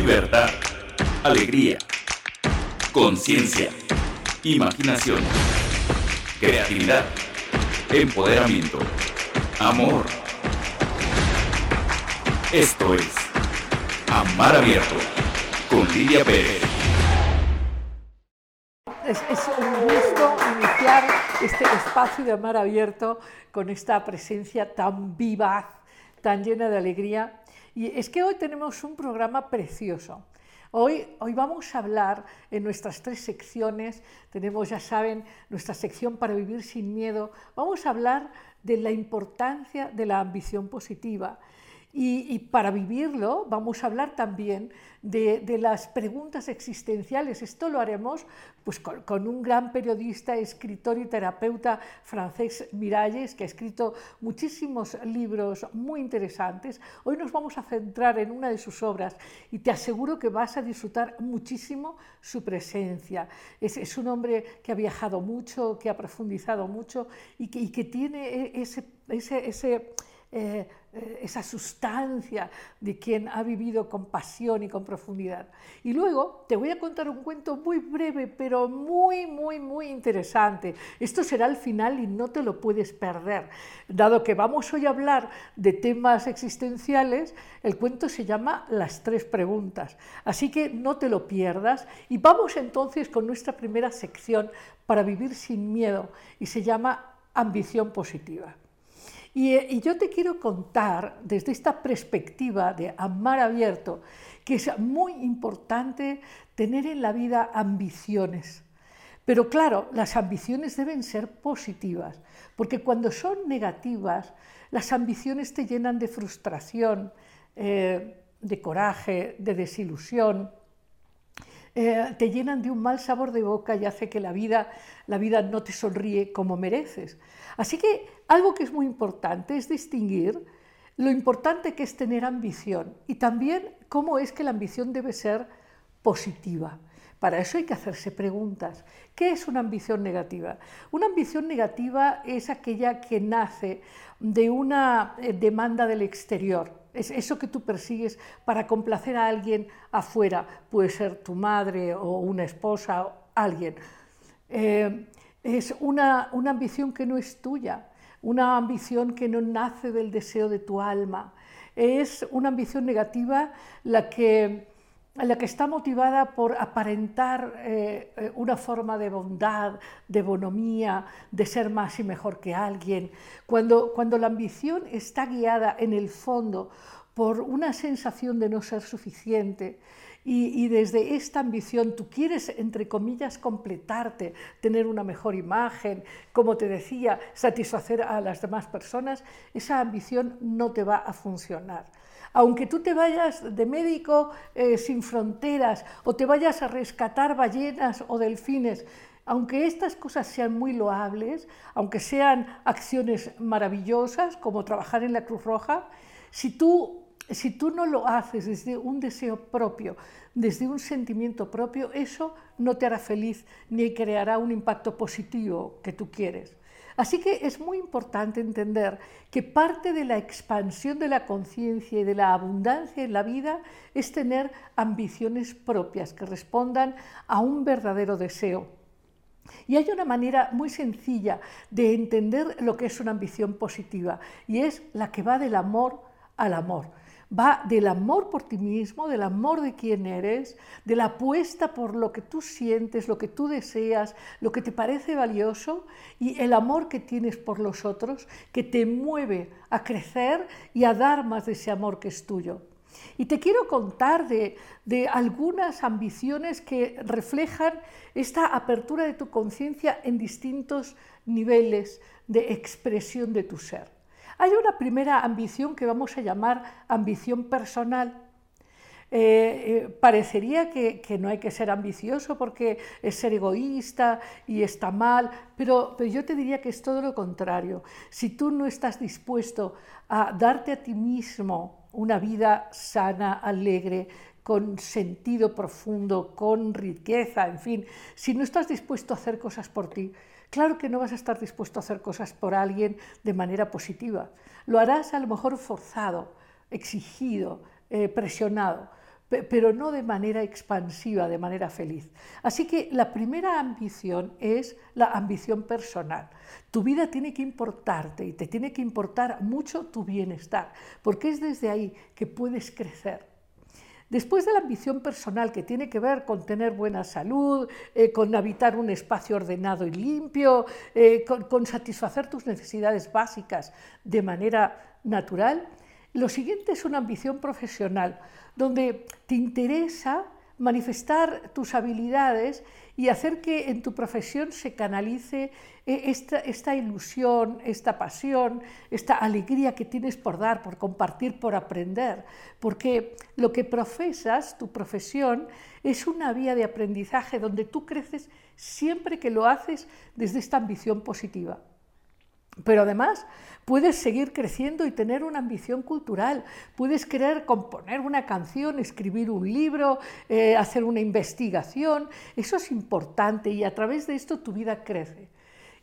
libertad, alegría, conciencia, imaginación, creatividad, empoderamiento, amor. Esto es Amar Abierto con Lidia Pérez. Es, un gusto iniciar este espacio de Amar Abierto con esta presencia tan vivaz, tan llena de alegría. Y es que hoy tenemos un programa precioso. Hoy, hoy, vamos a hablar en nuestras tres secciones, tenemos, ya saben, nuestra sección para vivir sin miedo, vamos a hablar de la importancia de la ambición positiva, y, para vivirlo vamos a hablar también de, las preguntas existenciales. Esto lo haremos pues, con, un gran periodista, escritor y terapeuta francés, Miralles, que ha escrito muchísimos libros muy interesantes. Hoy nos vamos a centrar en una de sus obras y te aseguro que vas a disfrutar muchísimo su presencia. Es, un hombre que ha viajado mucho, que ha profundizado mucho y que, tiene e, ese, eh, esa sustancia de quien ha vivido con pasión y con profundidad. Y luego te voy a contar un cuento muy breve, pero muy, muy, muy interesante. Esto será el final y no te lo puedes perder. Dado que vamos hoy a hablar de temas existenciales, el cuento se llama Las tres preguntas. Así que no te lo pierdas y vamos entonces con nuestra primera sección para vivir sin miedo y se llama Ambición positiva. Eh, y, yo te quiero contar desde esta perspectiva de amar abierto que es muy importante tener en la vida ambiciones. Pero claro, las ambiciones deben ser positivas, porque cuando son negativas, las ambiciones te llenan de frustración, eh, de coraje, de desilusión, eh, te llenan de un mal sabor de boca y hace que la vida, la vida no te sonríe como mereces. Así que algo que es muy importante es distinguir lo importante que es tener ambición y también cómo es que la ambición debe ser positiva. Para eso hay que hacerse preguntas. ¿Qué es una ambición negativa? Una ambición negativa es aquella que nace de una eh, demanda del exterior. Es eso que tú persigues para complacer a alguien afuera. Puede ser tu madre o una esposa, o alguien. Eh, es una, ambición que no es tuya, una ambición que no nace del deseo de tu alma. Es una ambición negativa la que, la que está motivada por aparentar eh, eh, una forma de bondad, de bonomía, de ser más y mejor que alguien. Cuando, cuando la ambición está guiada en el fondo por una sensación de no ser suficiente, y, desde esta ambición tú quieres, entre comillas, completarte, tener una mejor imagen, como te decía, satisfacer a las demás personas, esa ambición no te va a funcionar. Aunque tú te vayas de médico eh, sin fronteras o te vayas a rescatar ballenas o delfines, aunque estas cosas sean muy loables, aunque sean acciones maravillosas como trabajar en la Cruz Roja, si tú si tú no lo haces desde un deseo propio, desde un sentimiento propio, eso no te hará feliz ni creará un impacto positivo que tú quieres. Así que es muy importante entender que parte de la expansión de la conciencia y de la abundancia en la vida es tener ambiciones propias que respondan a un verdadero deseo. Y hay una manera muy sencilla de entender lo que es una ambición positiva y es la que va del amor al amor va del amor por ti mismo, del amor de quien eres, de la apuesta por lo que tú sientes, lo que tú deseas, lo que te parece valioso y el amor que tienes por los otros que te mueve a crecer y a dar más de ese amor que es tuyo. Y te quiero contar de, de algunas ambiciones que reflejan esta apertura de tu conciencia en distintos niveles de expresión de tu ser. Hay una primera ambición que vamos a llamar ambición personal. Eh, eh, parecería que, no hay que ser ambicioso porque es ser egoísta y está mal, pero, pero yo te diría que es todo lo contrario. Si tú no estás dispuesto a darte a ti mismo una vida sana, alegre, con sentido profundo, con riqueza, en fin, si no estás dispuesto a hacer cosas por ti, Claro que no vas a estar dispuesto a hacer cosas por alguien de manera positiva. Lo harás a lo mejor forzado, exigido, eh, presionado. pero no de manera expansiva, de manera feliz. Así que la primera ambición es la ambición personal. Tu vida tiene que importarte y te tiene que importar mucho tu bienestar, porque es desde ahí que puedes crecer. Después de la ambición personal que tiene que ver con tener buena salud, eh, con habitar un espacio ordenado y limpio, eh, con satisfacer tus necesidades básicas de manera natural, lo siguiente es una ambición profesional, donde te interesa manifestar tus habilidades y hacer que en tu profesión se canalice eh, esta, esta, ilusión, esta pasión, esta alegría que tienes por dar, por compartir, por aprender. Porque lo que profesas, tu profesión, es una vía de aprendizaje donde tú creces siempre que lo haces desde esta ambición positiva. Pero además puedes seguir creciendo y tener una ambición cultural, puedes querer componer una canción, escribir un libro, eh, hacer una investigación, eso es importante y a través de esto tu vida crece.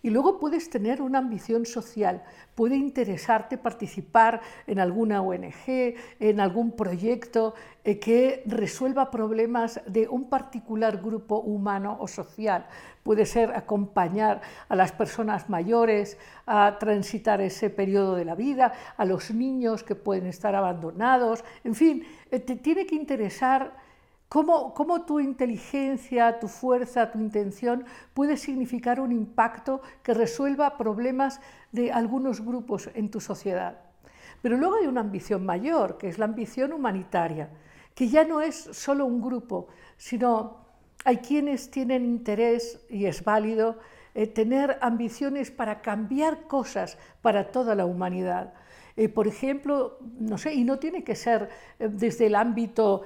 Y luego puedes tener una ambición social, puede interesarte participar en alguna ONG, en algún proyecto eh, que resuelva problemas de un particular grupo humano o social. Puede ser acompañar a las personas mayores a transitar ese periodo de la vida, a los niños que pueden estar abandonados, en fin, eh, te tiene que interesar ¿Cómo, tu inteligencia, tu fuerza, tu intención puede significar un impacto que resuelva problemas de algunos grupos en tu sociedad? Pero luego hay una ambición mayor, que es la ambición humanitaria, que ya no es solo un grupo, sino hay quienes tienen interés, y es válido, eh, tener ambiciones para cambiar cosas para toda la humanidad. Eh, por ejemplo, no sé, y no tiene que ser eh, desde el ámbito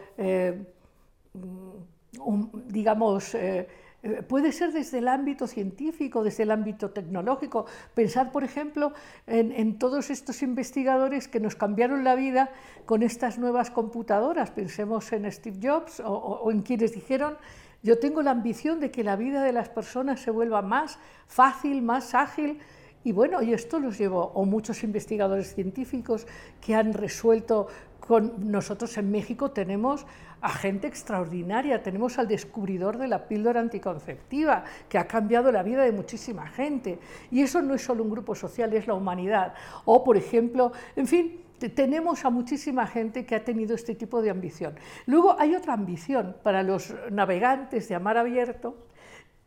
Digamos, eh, eh, puede ser desde el ámbito científico, desde el ámbito tecnológico. Pensar, por ejemplo, en, todos estos investigadores que nos cambiaron la vida con estas nuevas computadoras. Pensemos en Steve Jobs o, en quienes dijeron, yo tengo la ambición de que la vida de las personas se vuelva más fácil, más ágil. Y bueno, y esto los llevó, o muchos investigadores científicos que han resuelto con nosotros en México tenemos a gente extraordinaria, tenemos al descubridor de la píldora anticonceptiva, que ha cambiado la vida de muchísima gente. Y eso no es solo un grupo social, es la humanidad. O, por ejemplo, en fin, tenemos a muchísima gente que ha tenido este tipo de ambición. Luego hay otra ambición para los navegantes de amar abierto,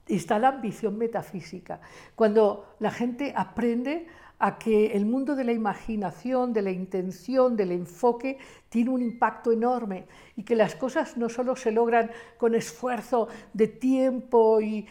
está la ambición metafísica, cuando la gente aprende a que el mundo de la imaginación, de la intención, del enfoque, tiene un impacto enorme y que las cosas no solo se logran con esfuerzo de tiempo y,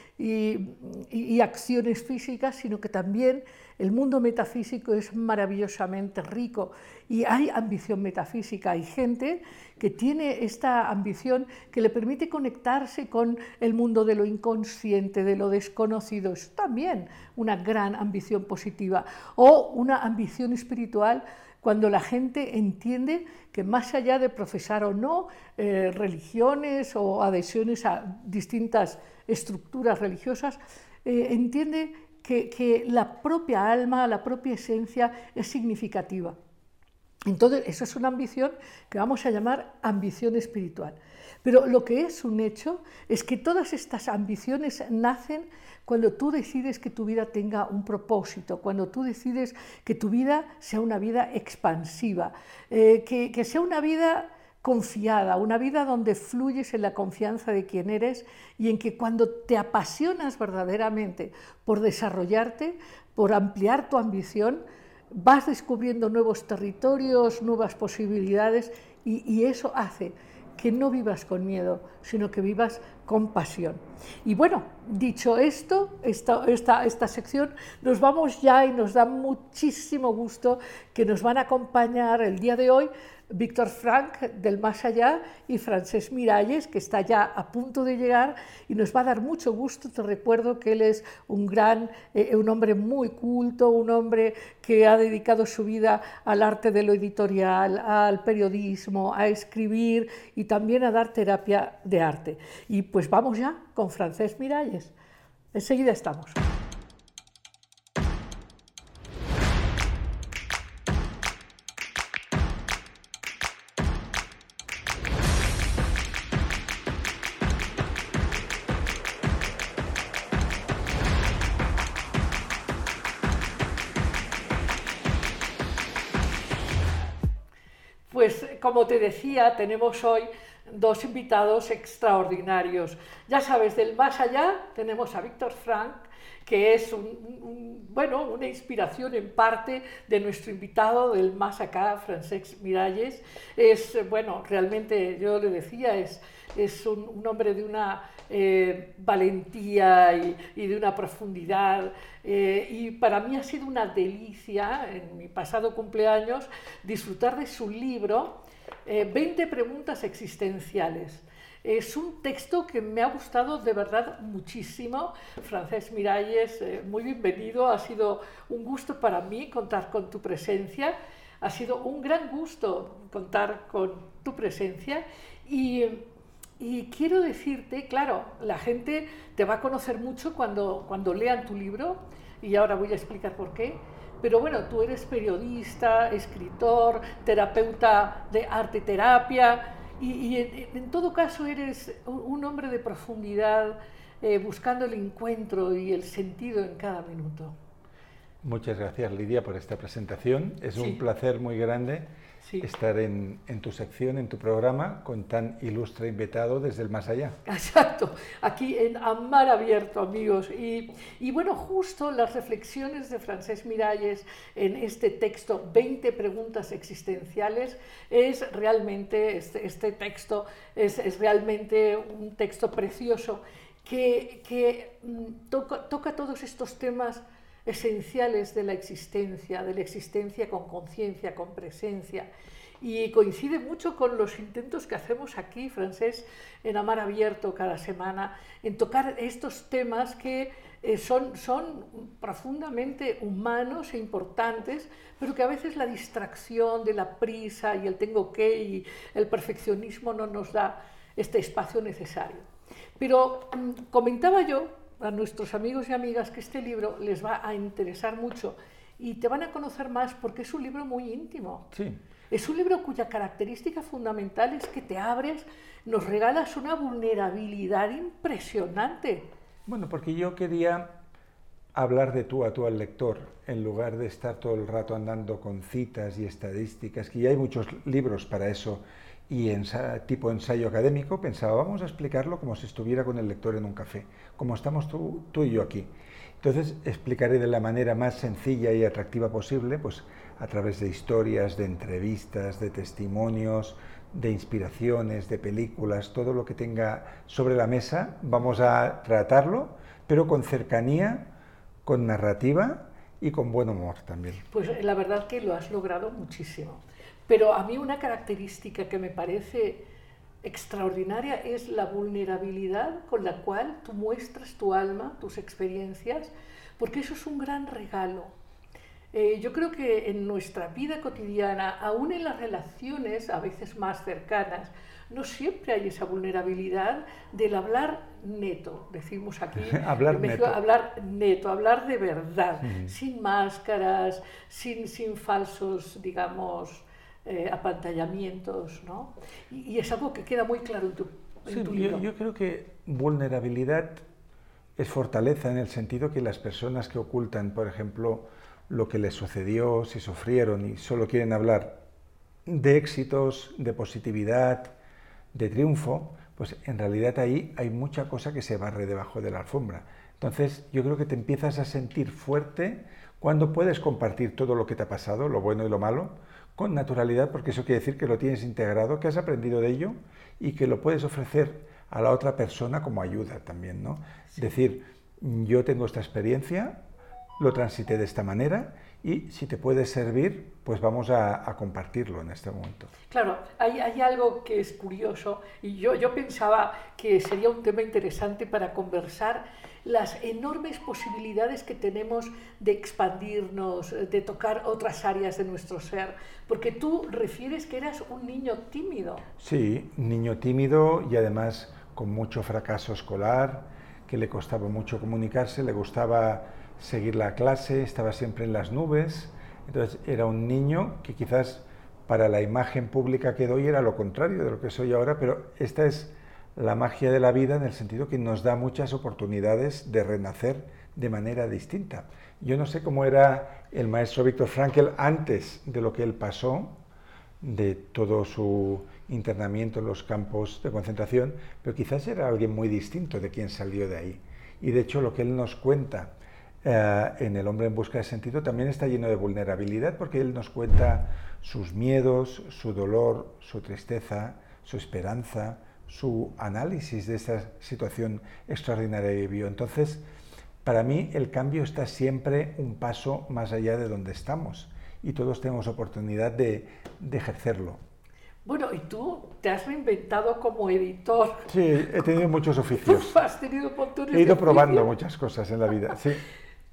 acciones físicas, sino que también el mundo metafísico es maravillosamente rico y hay ambición metafísica, hay gente que tiene esta ambición que le permite conectarse con el mundo de lo inconsciente, de lo desconocido. Es también una gran ambición positiva o una ambición espiritual cuando la gente entiende que más allá de profesar o no eh, religiones o adhesiones a distintas estructuras religiosas, eh, entiende que, la propia alma, la propia esencia es significativa. Entonces, eso es una ambición que vamos a llamar ambición espiritual. Pero lo que es un hecho es que todas estas ambiciones nacen cuando tú decides que tu vida tenga un propósito, cuando tú decides que tu vida sea una vida expansiva, eh, que sea una vida confiada, una vida donde fluyes en la confianza de quien eres y en que cuando te apasionas verdaderamente por desarrollarte, por ampliar tu ambición, vas descubriendo nuevos territorios, nuevas posibilidades y, eso hace que no vivas con miedo, sino que vivas con pasión. Y bueno, dicho esto, esta, esta, esta, sección, nos vamos ya y nos da muchísimo gusto que nos van a acompañar el día de hoy Víctor Frank del Más Allá y Francés Miralles, que está ya a punto de llegar y nos va a dar mucho gusto. Te recuerdo que él es un gran, eh, un hombre muy culto, un hombre que ha dedicado su vida al arte de lo editorial, al periodismo, a escribir y también a dar terapia de arte. Y pues vamos ya con Francés Miralles. Enseguida estamos. Como te decía, tenemos hoy dos invitados extraordinarios. Ya sabes, del más allá tenemos a Víctor Frank, que es bueno, una inspiración en parte de nuestro invitado del más acá, Francesc Miralles. Es, bueno, realmente yo le decía, es, es un, hombre de una eh, valentía y, de una profundidad. Eh, y para mí ha sido una delicia en mi pasado cumpleaños disfrutar de su libro, 20 eh, preguntas existenciales. Es un texto que me ha gustado de verdad muchísimo. Francés Miralles, eh, muy bienvenido. Ha sido un gusto para mí contar con tu presencia. Ha sido un gran gusto contar con tu presencia. Y, y quiero decirte, claro, la gente te va a conocer mucho cuando, cuando lean tu libro. Y ahora voy a explicar por qué. Pero bueno, tú eres periodista, escritor, terapeuta de arte terapia y, en, todo caso eres un hombre de profundidad, eh, buscando el encuentro y el sentido en cada minuto. Muchas gracias Lidia por esta presentación. Es un placer muy grande estar en, tu sección, en tu programa, con tan ilustre invitado desde el más allá. Exacto, aquí en Amar Abierto, amigos. Y, bueno, justo las reflexiones de Francés Miralles en este texto, 20 preguntas existenciales, es realmente, este, este texto es, realmente un texto precioso que, mm, toca, toca todos estos temas esenciales de la existencia, de la existencia con conciencia, con presencia. Y coincide mucho con los intentos que hacemos aquí, francés, en Amar Abierto cada semana, en tocar estos temas que eh, son, son profundamente humanos e importantes, pero que a veces la distracción de la prisa y el tengo que y el perfeccionismo no nos da este espacio necesario. Pero mm, comentaba yo a nuestros amigos y amigas que este libro les va a interesar mucho y te van a conocer más porque es un libro muy íntimo. Sí. Es un libro cuya característica fundamental es que te abres, nos regalas una vulnerabilidad impresionante. Bueno, porque yo quería hablar de tú a tú al lector, en lugar de estar todo el rato andando con citas y estadísticas, que ya hay muchos libros para eso, y en tipo ensayo académico, pensaba, vamos a explicarlo como si estuviera con el lector en un café, como estamos tú, tú y yo aquí. Entonces explicaré de la manera más sencilla y atractiva posible, pues a través de historias, de entrevistas, de testimonios, de inspiraciones, de películas, todo lo que tenga sobre la mesa, vamos a tratarlo, pero con cercanía, con narrativa y con buen humor también. Pues la verdad que lo has logrado muchísimo. Pero a mí una característica que me parece extraordinaria es la vulnerabilidad con la cual tú muestras tu alma, tus experiencias, porque eso es un gran regalo. Eh, yo creo que en nuestra vida cotidiana, aún en las relaciones a veces más cercanas, no siempre hay esa vulnerabilidad del hablar neto, decimos aquí, hablar, neto. hablar neto, hablar de verdad, sin máscaras, sin, sin falsos, digamos, eh, apantallamientos, ¿no? Y, es algo que queda muy claro en tu, en libro. Yo, creo que vulnerabilidad es fortaleza en el sentido que las personas que ocultan, por ejemplo, lo que les sucedió, si sufrieron y solo quieren hablar de éxitos, de positividad, de triunfo, pues en realidad ahí hay mucha cosa que se barre debajo de la alfombra. Entonces yo creo que te empiezas a sentir fuerte cuando puedes compartir todo lo que te ha pasado, lo bueno y lo malo, con naturalidad, porque eso quiere decir que lo tienes integrado, que has aprendido de ello y que lo puedes ofrecer a la otra persona como ayuda también, ¿no? Decir, yo tengo esta experiencia, lo transité de esta manera y si te puede servir, pues vamos a, compartirlo en este momento. Claro, hay, hay, algo que es curioso y yo, yo pensaba que sería un tema interesante para conversar las enormes posibilidades que tenemos de expandirnos, de tocar otras áreas de nuestro ser, porque tú refieres que eras un niño tímido. Sí, niño tímido y además con mucho fracaso escolar, que le costaba mucho comunicarse, le gustaba seguir la clase, estaba siempre en las nubes, entonces era un niño que quizás para la imagen pública que doy era lo contrario de lo que soy ahora, pero esta es la magia de la vida en el sentido que nos da muchas oportunidades de renacer de manera distinta. Yo no sé cómo era el maestro Víctor Frankl antes de lo que él pasó, de todo su internamiento en los campos de concentración, pero quizás era alguien muy distinto de quien salió de ahí. Y de hecho lo que él nos cuenta eh, en El hombre en busca de sentido también está lleno de vulnerabilidad porque él nos cuenta sus miedos, su dolor, su tristeza, su esperanza, su análisis de esta situación extraordinaria que vivió. Entonces, para mí el cambio está siempre un paso más allá de donde estamos y todos tenemos oportunidad de, de ejercerlo. Bueno, y tú te has reinventado como editor. Sí, he tenido muchos oficios. Has tenido He ido probando muchas cosas en la vida, sí.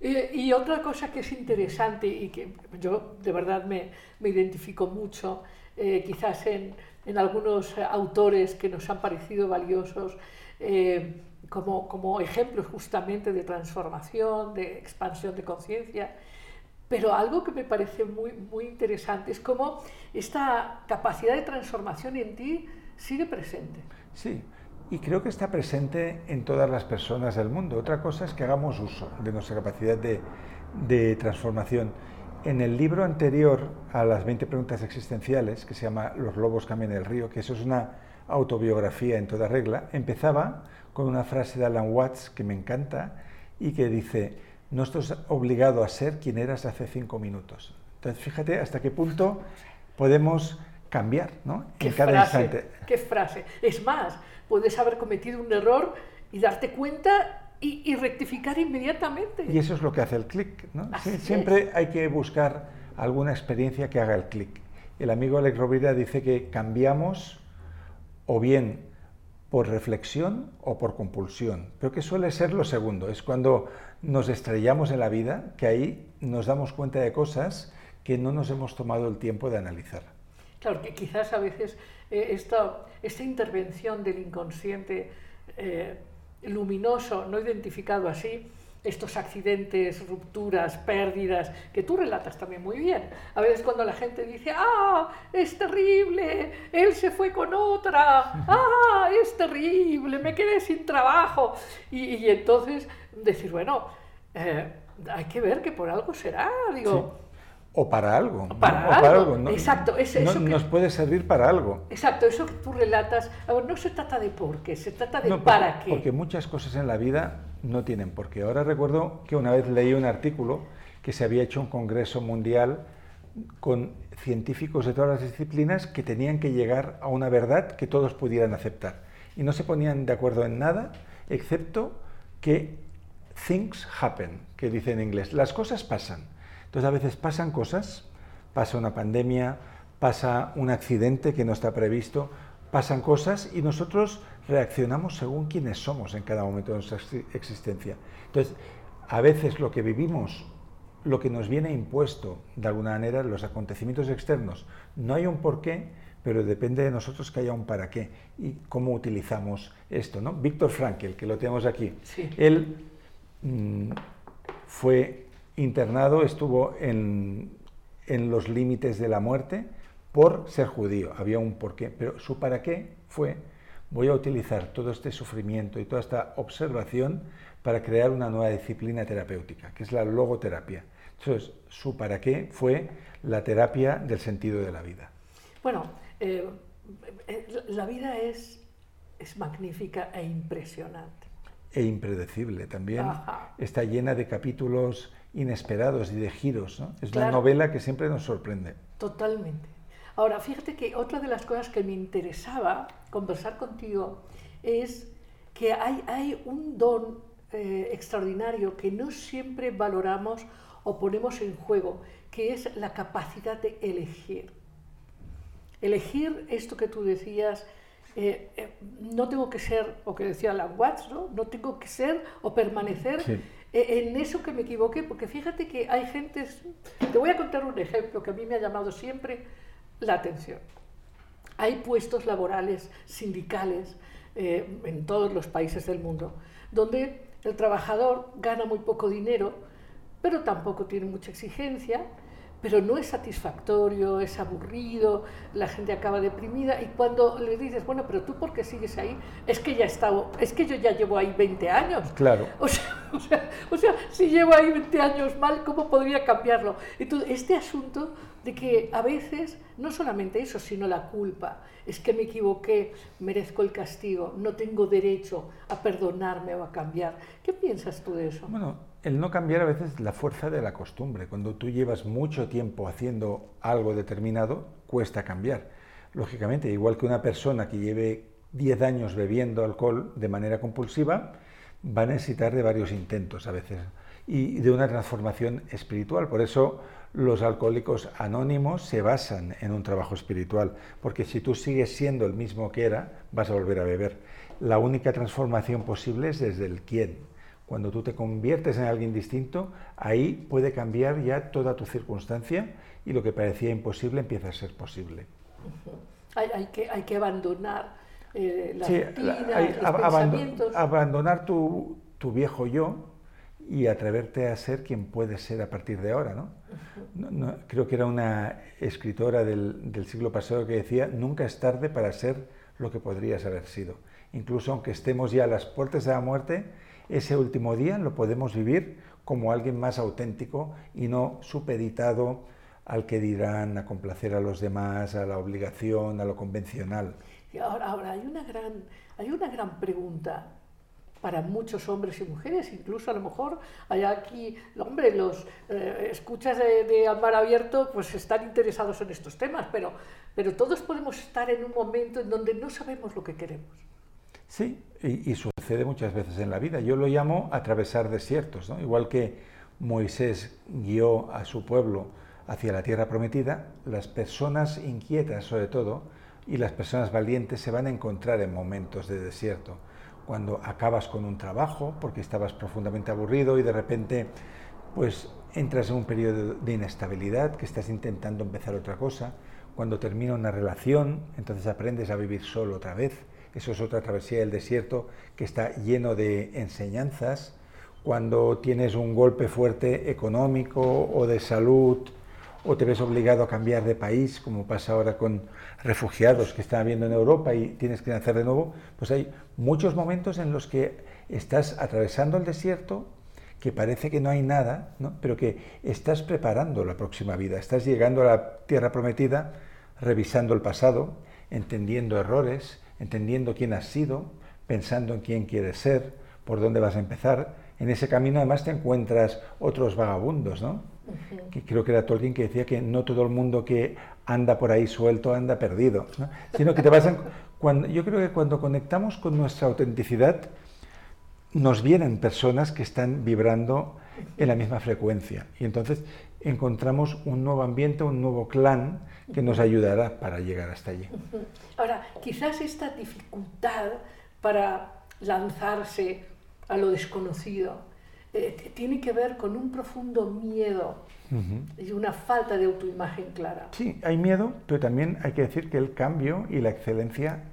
Y, otra cosa que es interesante y que yo de verdad me, me identifico mucho, eh, quizás en, en, algunos autores que nos han parecido valiosos, eh, como, como ejemplos justamente de transformación, de expansión de conciencia, pero algo que me parece muy, muy interesante es cómo esta capacidad de transformación en ti sigue presente. Sí, y creo que está presente en todas las personas del mundo. Otra cosa es que hagamos uso de nuestra capacidad de, de transformación. En el libro anterior a las 20 preguntas existenciales, que se llama Los lobos cambian el río, que eso es una autobiografía en toda regla, empezaba con una frase de Alan Watts que me encanta y que dice, no estás obligado a ser quien eras hace cinco minutos. Entonces, fíjate hasta qué punto podemos cambiar, ¿no? en cada instante. Qué frase. Es más, puedes haber cometido un error y darte cuenta y, rectificar inmediatamente. Y eso es lo que hace el clic, ¿no? siempre hay que buscar alguna experiencia que haga el clic. El amigo Alex Rovira dice que cambiamos o bien por reflexión o por compulsión, pero que suele ser lo segundo, es cuando nos estrellamos en la vida, que ahí nos damos cuenta de cosas que no nos hemos tomado el tiempo de analizar. Claro, que quizás a veces eh, esta, esta, intervención del inconsciente eh, luminoso, no identificado así, estos accidentes, rupturas, pérdidas, que tú relatas también muy bien. A veces cuando la gente dice, ah, es terrible, él se fue con otra, ah, es terrible, me quedé sin trabajo. Y, entonces decir, bueno, eh, hay que ver que por algo será, digo. O para algo. Para, algo. Exacto. nos puede servir para algo. Exacto, eso que tú relatas, no se trata de por qué, se trata de para qué. Porque muchas cosas en la vida no tienen por qué. Ahora recuerdo que una vez leí un artículo que se había hecho un congreso mundial con científicos de todas las disciplinas que tenían que llegar a una verdad que todos pudieran aceptar. Y no se ponían de acuerdo en nada, excepto que things happen, que dice en inglés. Las cosas pasan. Entonces a veces pasan cosas, pasa una pandemia, pasa un accidente que no está previsto, pasan cosas y nosotros reaccionamos según quienes somos en cada momento de nuestra existencia. Entonces, a veces lo que vivimos, lo que nos viene impuesto de alguna manera, los acontecimientos externos, no hay un porqué, pero depende de nosotros que haya un para qué y cómo utilizamos esto. ¿no? Víctor Frankel, que lo tenemos aquí, él mm, fue internado, estuvo en, en los límites de la muerte por ser judío, había un porqué, pero su para qué fue voy a utilizar todo este sufrimiento y toda esta observación para crear una nueva disciplina terapéutica, que es la logoterapia. Entonces, su para qué fue la terapia del sentido de la vida. Bueno, eh, eh, la vida es, es magnífica e impresionante. E impredecible también. Está llena de capítulos inesperados y de giros. Es una novela que siempre nos sorprende. Totalmente. Ahora, fíjate que otra de las cosas que me interesaba conversar contigo es que hay, hay un don eh, extraordinario que no siempre valoramos o ponemos en juego, que es la capacidad de elegir. Elegir esto que tú decías, eh, eh, no tengo que ser, o que decía la Watts, ¿no? no tengo que ser o permanecer en eso que me equivoqué, porque fíjate que hay gentes, te voy a contar un ejemplo que a mí me ha llamado siempre la atención. Hay puestos laborales sindicales eh, en todos los países del mundo donde el trabajador gana muy poco dinero, pero tampoco tiene mucha exigencia, pero no es satisfactorio, es aburrido, la gente acaba deprimida y cuando le dices, bueno, pero tú por qué sigues ahí, es que ya estado, es que yo ya llevo ahí 20 años. Claro. O sea, O sea, o sea, si llevo ahí 20 años mal, ¿cómo podría cambiarlo? Entonces, este asunto de que a veces, no solamente eso, sino la culpa, es que me equivoqué, merezco el castigo, no tengo derecho a perdonarme o a cambiar. ¿Qué piensas tú de eso? Bueno, el no cambiar a veces es la fuerza de la costumbre. Cuando tú llevas mucho tiempo haciendo algo determinado, cuesta cambiar. Lógicamente, igual que una persona que lleve 10 años bebiendo alcohol de manera compulsiva, va a necesitar de varios intentos a veces y de una transformación espiritual. Por eso los alcohólicos anónimos se basan en un trabajo espiritual, porque si tú sigues siendo el mismo que era, vas a volver a beber. La única transformación posible es desde el quién. Cuando tú te conviertes en alguien distinto, ahí puede cambiar ya toda tu circunstancia y lo que parecía imposible empieza a ser posible. hay, que, hay que abandonar eh, la los abandonar tu, tu viejo yo, y atreverte a ser quien puedes ser a partir de ahora. ¿no? creo que era una escritora del, del, siglo pasado que decía, nunca es tarde para ser lo que podrías haber sido. Incluso aunque estemos ya a las puertas de la muerte, ese último día lo podemos vivir como alguien más auténtico y no supeditado al que dirán, a complacer a los demás, a la obligación, a lo convencional. Y ahora, ahora hay, una gran, hay una gran pregunta para muchos hombres y mujeres, incluso a lo mejor hay aquí, hombre, los eh, escuchas de, de Amar Abierto pues están interesados en estos temas, pero, pero todos podemos estar en un momento en donde no sabemos lo que queremos. Sí, y, sucede muchas veces en la vida. Yo lo llamo atravesar desiertos, ¿no? igual que Moisés guió a su pueblo hacia la tierra prometida, las personas inquietas sobre todo y las personas valientes se van a encontrar en momentos de desierto cuando acabas con un trabajo porque estabas profundamente aburrido y de repente pues entras en un periodo de inestabilidad que estás intentando empezar otra cosa, cuando termina una relación, entonces aprendes a vivir solo otra vez, eso es otra travesía del desierto que está lleno de enseñanzas, cuando tienes un golpe fuerte económico o de salud, o te ves obligado a cambiar de país, como pasa ahora con refugiados que están habiendo en Europa y tienes que nacer de nuevo, pues hay muchos momentos en los que estás atravesando el desierto, que parece que no hay nada, pero que estás preparando la próxima vida, estás llegando a la tierra prometida, revisando el pasado, entendiendo errores, entendiendo quién has sido, pensando en quién quieres ser, por dónde vas a empezar. En ese camino además te encuentras otros vagabundos, ¿no? que creo que era Tolkien que decía que no todo el mundo que anda por ahí suelto anda perdido, sino que te vas cuando, yo creo que cuando conectamos con nuestra autenticidad nos vienen personas que están vibrando en la misma frecuencia y entonces encontramos un nuevo ambiente, un nuevo clan que nos ayudará para llegar hasta allí. Ahora, quizás esta dificultad para lanzarse a lo desconocido, eh, tiene que ver con un profundo miedo y una falta de autoimagen clara. Sí, hay miedo, pero también hay que decir que el cambio y la excelencia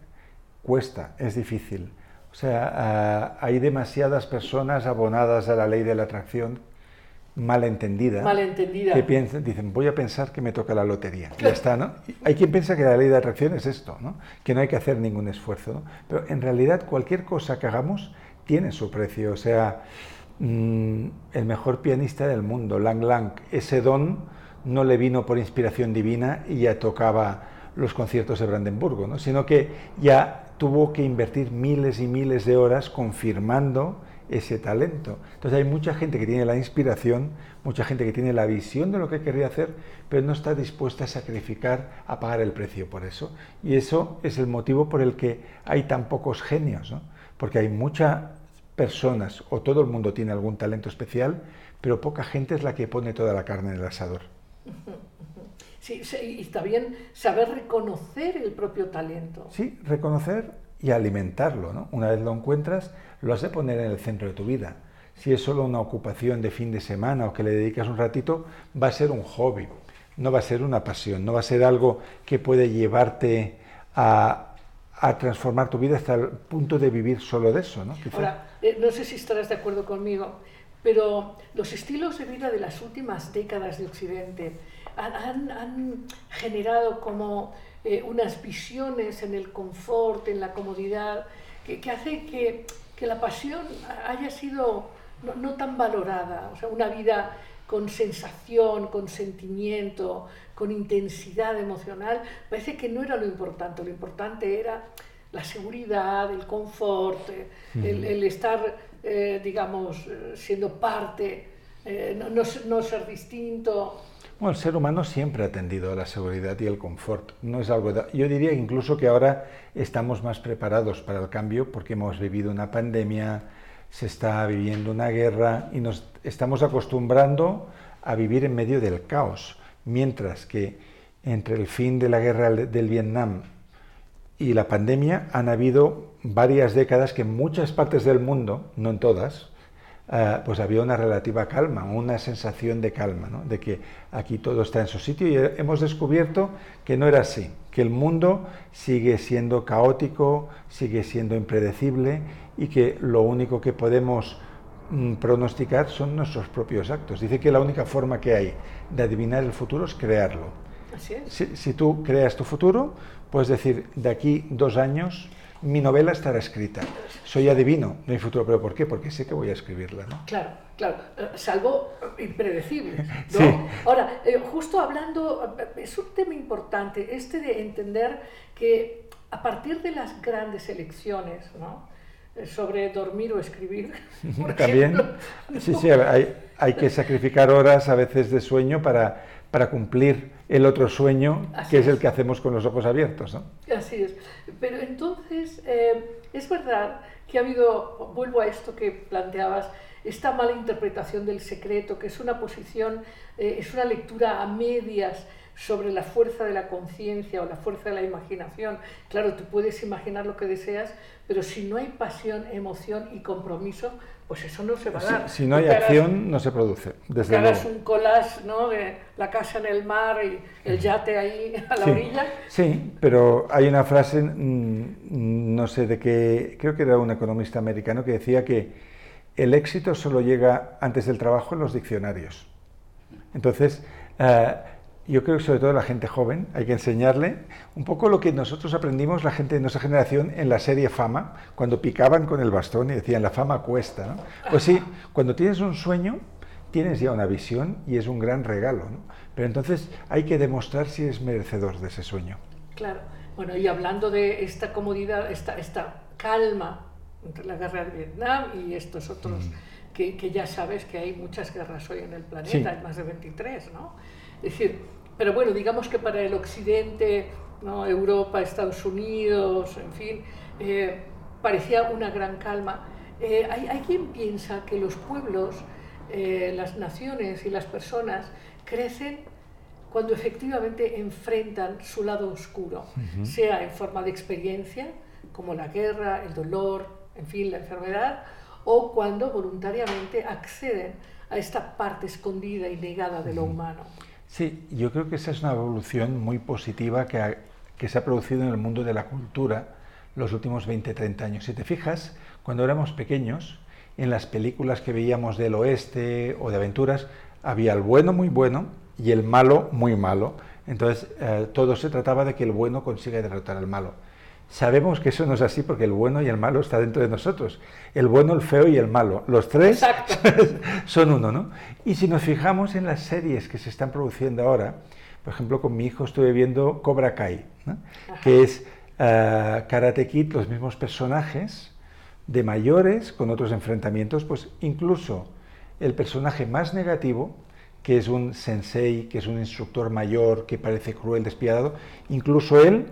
cuesta, es difícil. O sea, ah, hay demasiadas personas abonadas a la ley de la atracción malentendida, malentendida. que piensan, dicen, voy a pensar que me toca la lotería. Ya está, ¿no? Hay quien piensa que la ley de atracción es esto, ¿no? Que no hay que hacer ningún esfuerzo, ¿no? Pero en realidad cualquier cosa que hagamos tiene su precio, o sea, Mm, el mejor pianista del mundo, Lang Lang. Ese don no le vino por inspiración divina y ya tocaba los conciertos de Brandenburgo, ¿no? sino que ya tuvo que invertir miles y miles de horas confirmando ese talento. Entonces hay mucha gente que tiene la inspiración, mucha gente que tiene la visión de lo que querría hacer, pero no está dispuesta a sacrificar, a pagar el precio por eso. Y eso es el motivo por el que hay tan pocos genios, ¿no? porque hay mucha personas o todo el mundo tiene algún talento especial, pero poca gente es la que pone toda la carne en el asador. Sí, y está bien saber reconocer el propio talento. Sí, reconocer y alimentarlo. ¿no? Una vez lo encuentras, lo has de poner en el centro de tu vida. Si es solo una ocupación de fin de semana o que le dedicas un ratito, va a ser un hobby, no va a ser una pasión, no va a ser algo que puede llevarte a, a transformar tu vida hasta el punto de vivir solo de eso. ¿no? Ahora, eh, no sé si estarás de acuerdo conmigo, pero los estilos de vida de las últimas décadas de Occidente han, generado como eh, unas visiones en el confort, en la comodidad, que, que hace que, que, la pasión haya sido no, no tan valorada, o sea, una vida con sensación, con sentimiento, con intensidad emocional, parece que no era lo importante, lo importante era la seguridad, el confort, eh, el, el estar, eh, digamos, eh, siendo parte, eh, no, no, no ser distinto. Bueno, el ser humano siempre ha tendido a la seguridad y el confort. No es algo. Yo diría incluso que ahora estamos más preparados para el cambio porque hemos vivido una pandemia, se está viviendo una guerra y nos estamos acostumbrando a vivir en medio del caos, mientras que entre el fin de la guerra de- del Vietnam y la pandemia han habido varias décadas que en muchas partes del mundo, no en todas, eh, pues había una relativa calma, una sensación de calma, ¿no? de que aquí todo está en su sitio y he- hemos descubierto que no era así, que el mundo sigue siendo caótico, sigue siendo impredecible y que lo único que podemos mm, pronosticar son nuestros propios actos. Dice que la única forma que hay de adivinar el futuro es crearlo. Así es. Si, si tú creas tu futuro, puedes decir, de aquí dos años mi novela estará escrita. Soy adivino de mi futuro, pero ¿por qué? Porque sé que voy a escribirla, ¿no? Claro, claro, eh, salvo impredecibles. ¿no? Sí. Ahora, eh, justo hablando, eh, es un tema importante este de entender que a partir de las grandes elecciones, ¿no? Sobre dormir o escribir, por También, ejemplo, sí, sí, hay, hay que sacrificar horas a veces de sueño para, para cumplir el otro sueño, Así que es el que hacemos con los ojos abiertos, ¿no? Así es. Pero entonces, eh, es verdad que ha habido, vuelvo a esto que planteabas, esta mala interpretación del secreto, que es una posición, eh, es una lectura a medias sobre la fuerza de la conciencia o la fuerza de la imaginación. Claro, tú puedes imaginar lo que deseas, pero si no hay pasión, emoción y compromiso, pues eso no se va a dar. si no hay Que hagas- acción, no se produce, que desde hagas luego. un collage ¿no? de la casa en el mar y el yate ahí a la Sí, orilla. sí, pero hay una frase, mm, no sé de qué, creo que era un economista americano que decía que el éxito solo llega antes del trabajo en los diccionarios. Entonces, eh, yo creo que sobre todo la gente joven hay que enseñarle un poco lo que nosotros aprendimos, la gente de nuestra generación, en la serie Fama, cuando picaban con el bastón y decían la fama cuesta. ¿no? Pues sí, cuando tienes un sueño, tienes ya una visión y es un gran regalo. ¿no? Pero entonces hay que demostrar si es merecedor de ese sueño. Claro. Bueno, y hablando de esta comodidad, esta, esta calma entre la guerra de Vietnam y estos otros, que, que ya sabes que hay muchas guerras hoy en el planeta, Sí. hay más de 23, ¿no? Es decir, pero bueno, digamos que para el occidente, ¿no? Europa, Estados Unidos, en fin, eh, parecía una gran calma. Eh, hay, hay quien piensa que los pueblos, eh, las naciones y las personas crecen cuando efectivamente enfrentan su lado oscuro, sea en forma de experiencia, como la guerra, el dolor, en fin, la enfermedad, o cuando voluntariamente acceden a esta parte escondida y negada de lo humano. Sí, yo creo que esa es una evolución muy positiva que, ha- que se ha producido en el mundo de la cultura los últimos 20-30 años. Si te fijas, cuando éramos pequeños, en las películas que veíamos del oeste o de aventuras, había el bueno muy bueno y el malo muy malo. Entonces, eh, todo se trataba de que el bueno consiga derrotar al malo. Sabemos que eso no es así porque el bueno y el malo está dentro de nosotros. El bueno, el feo y el malo. Los tres son uno, ¿no? Y si nos fijamos en las series que se están produciendo ahora, por ejemplo, con mi hijo estuve viendo Cobra Kai, ¿no? que es eh, Karate Kid, los mismos personajes de mayores con otros enfrentamientos, pues incluso el personaje más negativo, que es un sensei, que es un instructor mayor, que parece cruel, despiadado, incluso él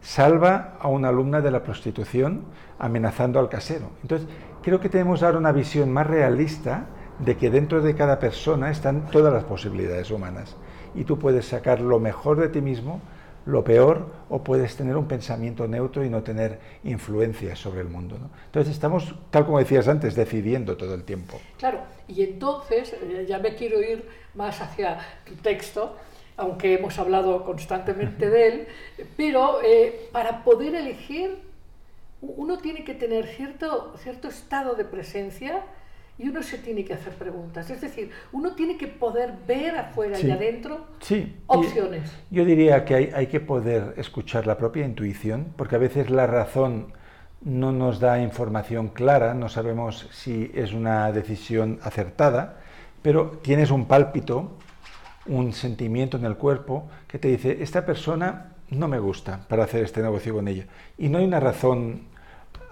salva a una alumna de la prostitución amenazando al casero. Entonces, creo que tenemos ahora una visión más realista de que dentro de cada persona están todas las posibilidades humanas y tú puedes sacar lo mejor de ti mismo, lo peor, o puedes tener un pensamiento neutro y no tener influencias sobre el mundo. Entonces estamos, tal como decías antes, decidiendo todo el tiempo. Claro, y entonces, eh, ya me quiero ir más hacia tu texto, aunque hemos hablado constantemente de él, pero eh, para poder elegir, uno tiene que tener cierto, cierto estado de presencia y uno se tiene que hacer preguntas. Es decir, uno tiene que poder ver afuera Sí. y adentro Sí. y opciones. Yo diría que hay, hay que poder escuchar la propia intuición, porque a veces la razón no nos da información clara, no sabemos si es una decisión acertada, pero tienes un pálpito, un sentimiento en el cuerpo que te dice, esta persona no me gusta para hacer este negocio con ella. Y no hay una razón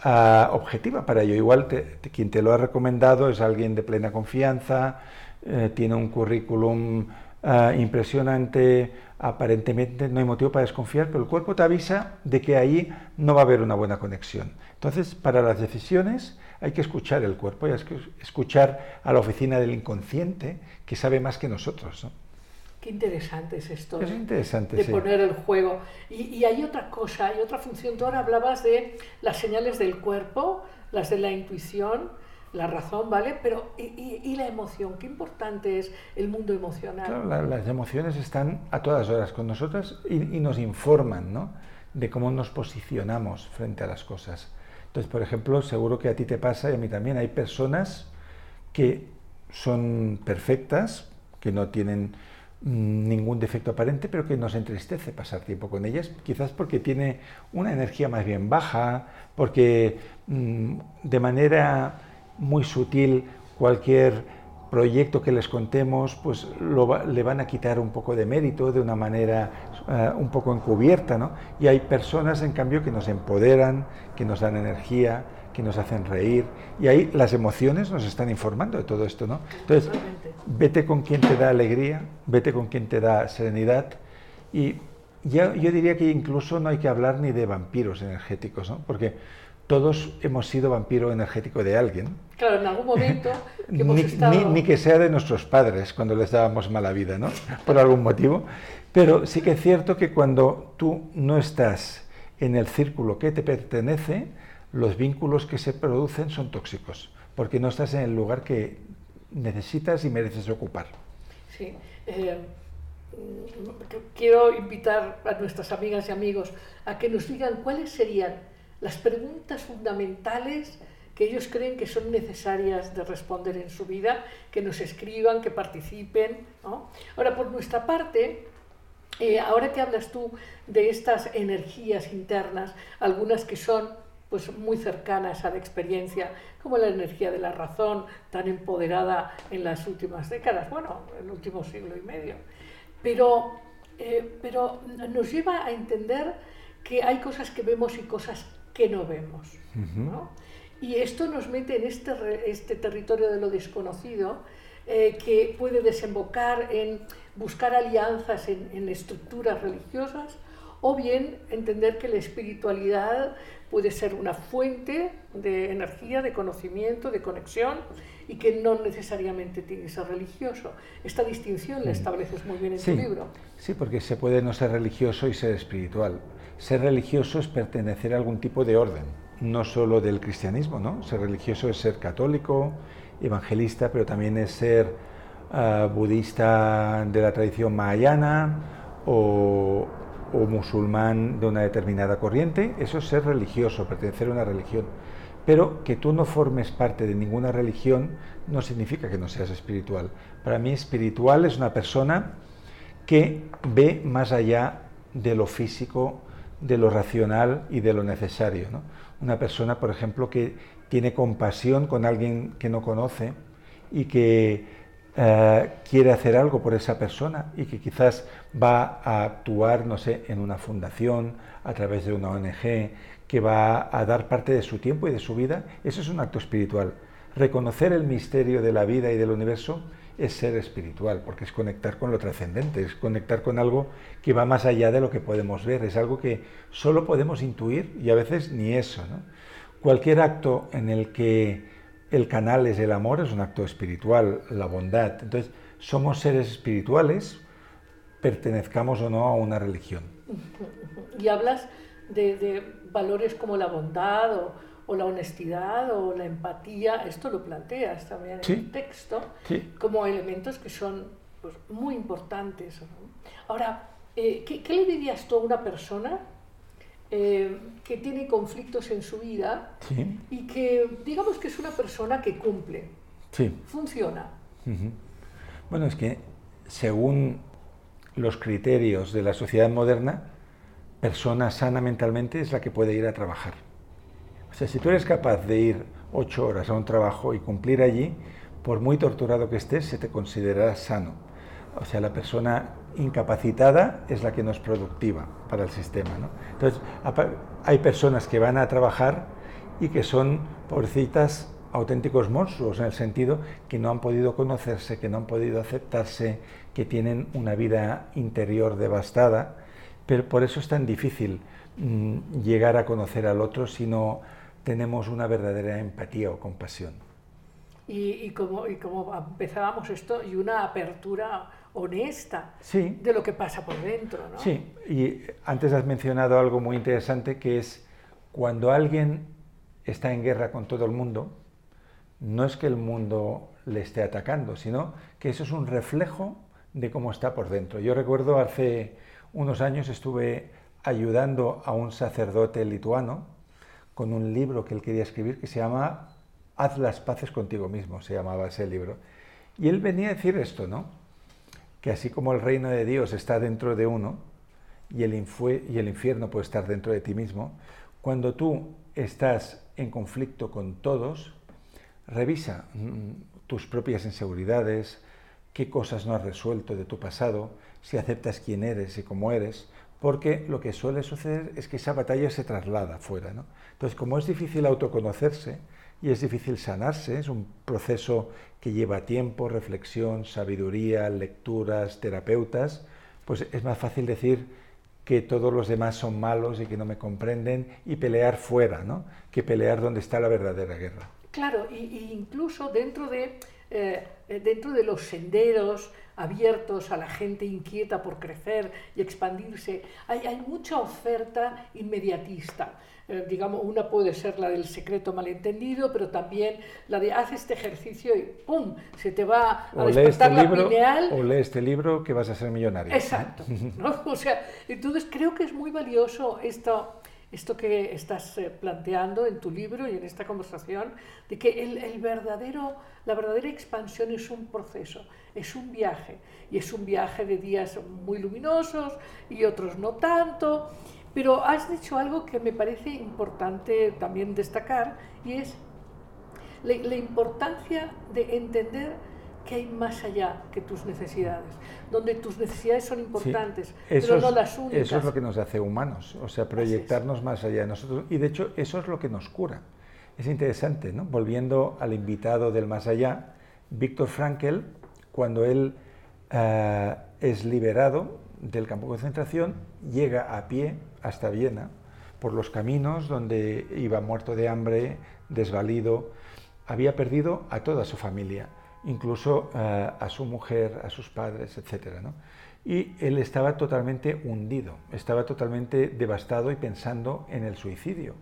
ah, objetiva para ello. Igual quien te lo ha recomendado es alguien de plena confianza, eh, tiene un currículum ah, impresionante, aparentemente no hay motivo para desconfiar, pero el cuerpo te avisa de que ahí no va a haber una buena conexión. Entonces, para las decisiones hay que escuchar el cuerpo, hay que escuchar a la oficina del inconsciente, que sabe más que nosotros. Qué interesante es esto. Es interesante, de poner el juego. Y, hay otra cosa, hay otra función. Tú ahora hablabas de las señales del cuerpo, las de la intuición, la razón, ¿vale? Pero ¿y, la emoción? Qué importante es el mundo emocional. Claro, las emociones están a todas horas con nosotras y, nos informan, ¿no? De cómo nos posicionamos frente a las cosas. Entonces, por ejemplo, seguro que a ti te pasa y a mí también. Hay personas que son perfectas, que no tienen ningún defecto aparente, pero que nos entristece pasar tiempo con ellas, quizás porque tiene una energía más bien baja, porque mm, de manera muy sutil cualquier proyecto que les contemos, pues le van a quitar un poco de mérito de una manera eh, un poco encubierta, ¿no? Y hay personas, en cambio, que nos empoderan, que nos dan energía, que nos hacen reír, y ahí las emociones nos están informando de todo esto, ¿no? Entonces, vete con quien te da alegría, vete con quien te da serenidad, y ya, yo diría que incluso no hay que hablar ni de vampiros energéticos, ¿no? Porque todos hemos sido vampiro energético de alguien. Claro, en algún momento que hemos ni, estado... ni, que sea de nuestros padres cuando les dábamos mala vida, ¿no? Por algún motivo. Pero sí que es cierto que cuando tú no estás en el círculo que te pertenece, los vínculos que se producen son tóxicos, porque no estás en el lugar que necesitas y mereces ocupar. Sí. Eh, quiero invitar a nuestras amigas y amigos a que nos digan cuáles serían las preguntas fundamentales que ellos creen que son necesarias de responder en su vida, que nos escriban, que participen. Ahora, por nuestra parte, eh, ahora que hablas tú de estas energías internas, algunas que son pues muy cercanas a la experiencia, como la energía de la razón, tan empoderada en las últimas décadas, bueno, el último siglo y medio. Pero, eh, pero nos lleva a entender que hay cosas que vemos y cosas que no vemos. Y esto nos mete en este, este territorio de lo desconocido, eh, que puede desembocar en buscar alianzas en, estructuras religiosas o bien entender que la espiritualidad puede ser una fuente de energía, de conocimiento, de conexión y que no necesariamente tiene que ser religioso. Esta distinción la estableces muy bien en tu libro. Sí, porque se puede no ser religioso y ser espiritual. Ser religioso es pertenecer a algún tipo de orden, no solo del cristianismo, ¿no? Ser religioso es ser católico, evangelista, pero también es ser ah, budista de la tradición mahayana o, o musulmán de una determinada corriente. Eso es ser religioso, pertenecer a una religión. Pero que tú no formes parte de ninguna religión no significa que no seas espiritual. Para mí espiritual es una persona que ve más allá de lo físico de lo racional y de lo necesario. Una persona, por ejemplo, que tiene compasión con alguien que no conoce y que eh, quiere hacer algo por esa persona y que quizás va a actuar, no sé, en una fundación, a través de una ONG, que va a dar parte de su tiempo y de su vida, eso es un acto espiritual. Reconocer el misterio de la vida y del universo es ser espiritual, porque es conectar con lo trascendente, es conectar con algo que va más allá de lo que podemos ver, es algo que solo podemos intuir y a veces ni eso. Cualquier acto en el que el canal es el amor es un acto espiritual, la bondad. Entonces, somos seres espirituales, pertenezcamos o no a una religión. Y hablas de, de valores como la bondad o o la honestidad o la empatía, esto lo planteas también en el texto, como elementos que son pues, muy importantes. Ahora, eh, ¿qué, le dirías tú a una persona eh, que tiene conflictos en su vida y que digamos que es una persona que cumple, funciona? Bueno, es que según los criterios de la sociedad moderna, persona sana mentalmente es la que puede ir a trabajar. Sea, si tú eres capaz de ir ocho horas a un trabajo y cumplir allí, por muy torturado que estés, se te considerará sano. O sea, la persona incapacitada es la que no es productiva para el sistema. Entonces, hay personas que van a trabajar y que son, pobrecitas, auténticos monstruos, en el sentido que no han podido conocerse, que no han podido aceptarse, que tienen una vida interior devastada, pero por eso es tan difícil mm, llegar a conocer al otro si no tenemos una verdadera empatía o compasión. Y, como, y como empezábamos esto, y una apertura honesta sí. de lo que pasa por dentro. ¿no? Sí, y antes has mencionado algo muy interesante que es cuando alguien está en guerra con todo el mundo, no es que el mundo le esté atacando, sino que eso es un reflejo de cómo está por dentro. Yo recuerdo hace unos años estuve ayudando a un sacerdote lituano con un libro que él quería escribir que se llama Haz las paces contigo mismo, se llamaba ese libro. Y él venía a decir esto, ¿no? Que así como el reino de Dios está dentro de uno y el, infierno puede estar dentro de ti mismo, cuando tú estás en conflicto con todos, Revisa mm, tus propias inseguridades, qué cosas no has resuelto de tu pasado, si aceptas quién eres y cómo eres, porque lo que suele suceder es que esa batalla se traslada fuera. ¿no? Entonces, como es difícil autoconocerse y es difícil sanarse, es un proceso que lleva tiempo, reflexión, sabiduría, lecturas, terapeutas, pues es más fácil decir que todos los demás son malos y que no me comprenden y pelear fuera, ¿no? que pelear donde está la verdadera guerra. Claro, y, incluso dentro de, eh, dentro de los senderos abiertos a la gente inquieta por crecer y expandirse, hay, hay mucha oferta inmediatista. Eh, digamos, una puede ser la del secreto malentendido, pero también la de haz este ejercicio y ¡pum! se te va a despertar este la pineal. O lee este libro que vas a ser millonario. Exacto. ¿no? O sea, entonces creo que es muy valioso esto esto que estás eh, planteando en tu libro y en esta conversación, de que el, verdadero, la verdadera expansión es un proceso, es un viaje, y es un viaje de días muy luminosos y otros no tanto, pero has dicho algo que me parece importante también destacar, y es la importancia de entender que hay más allá que tus necesidades, donde tus necesidades son importantes, pero no las únicas. Eso es lo que nos hace humanos, o sea, proyectarnos más allá de nosotros. Y de hecho, eso es lo que nos cura. Es interesante, ¿no? Volviendo al invitado del más allá, Víctor Frankel, cuando él eh, es liberado del campo de concentración, llega a pie hasta Viena, por los caminos donde iba muerto de hambre, desvalido, había perdido a toda su familia incluso eh, a su mujer, a sus padres, etc. Y él estaba totalmente hundido, estaba totalmente devastado y pensando en el suicidio,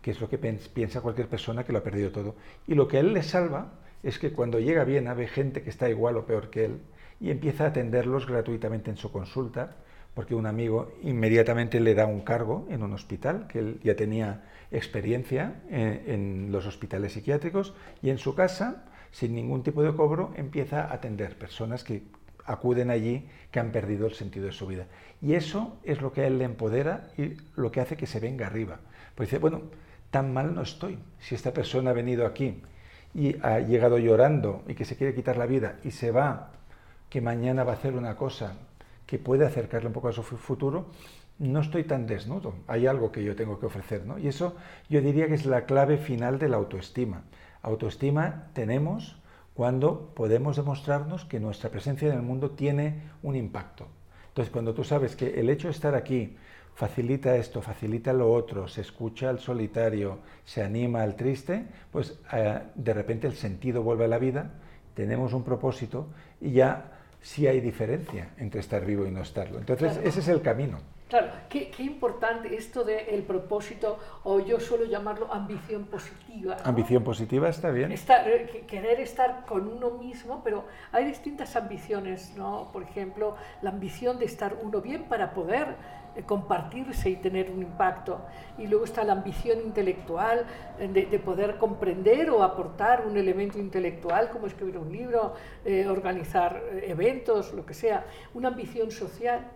que es lo que piensa cualquier persona que lo ha perdido todo. Y lo que él le salva es que cuando llega a Viena ve gente que está igual o peor que él y empieza a atenderlos gratuitamente en su consulta, porque un amigo inmediatamente le da un cargo en un hospital, que él ya tenía experiencia en los hospitales psiquiátricos, y en su casa sin ningún tipo de cobro, empieza a atender personas que acuden allí que han perdido el sentido de su vida. Y eso es lo que a él le empodera y lo que hace que se venga arriba. Pues dice, bueno, tan mal no estoy. Si esta persona ha venido aquí y ha llegado llorando y que se quiere quitar la vida y se va, que mañana va a hacer una cosa que puede acercarle un poco a su futuro, no estoy tan desnudo. Hay algo que yo tengo que ofrecer, ¿no? Y eso yo diría que es la clave final de la autoestima. Autoestima tenemos cuando podemos demostrarnos que nuestra presencia en el mundo tiene un impacto. Entonces, cuando tú sabes que el hecho de estar aquí facilita esto, facilita lo otro, se escucha al solitario, se anima al triste, pues eh, de repente el sentido vuelve a la vida, tenemos un propósito y ya sí hay diferencia entre estar vivo y no estarlo. Entonces, ese es el camino. Claro, qué, importante esto del propósito, o yo suelo llamarlo ambición positiva. Ambición positiva está bien. Eh, querer estar con uno mismo, pero hay distintas ambiciones, ¿no? Por ejemplo, la ambición de estar uno bien para poder compartirse y tener un impacto. Y luego está la ambición intelectual, eh, de, poder comprender o aportar un elemento intelectual, como escribir un libro, organizar eventos, lo que sea. Una ambición social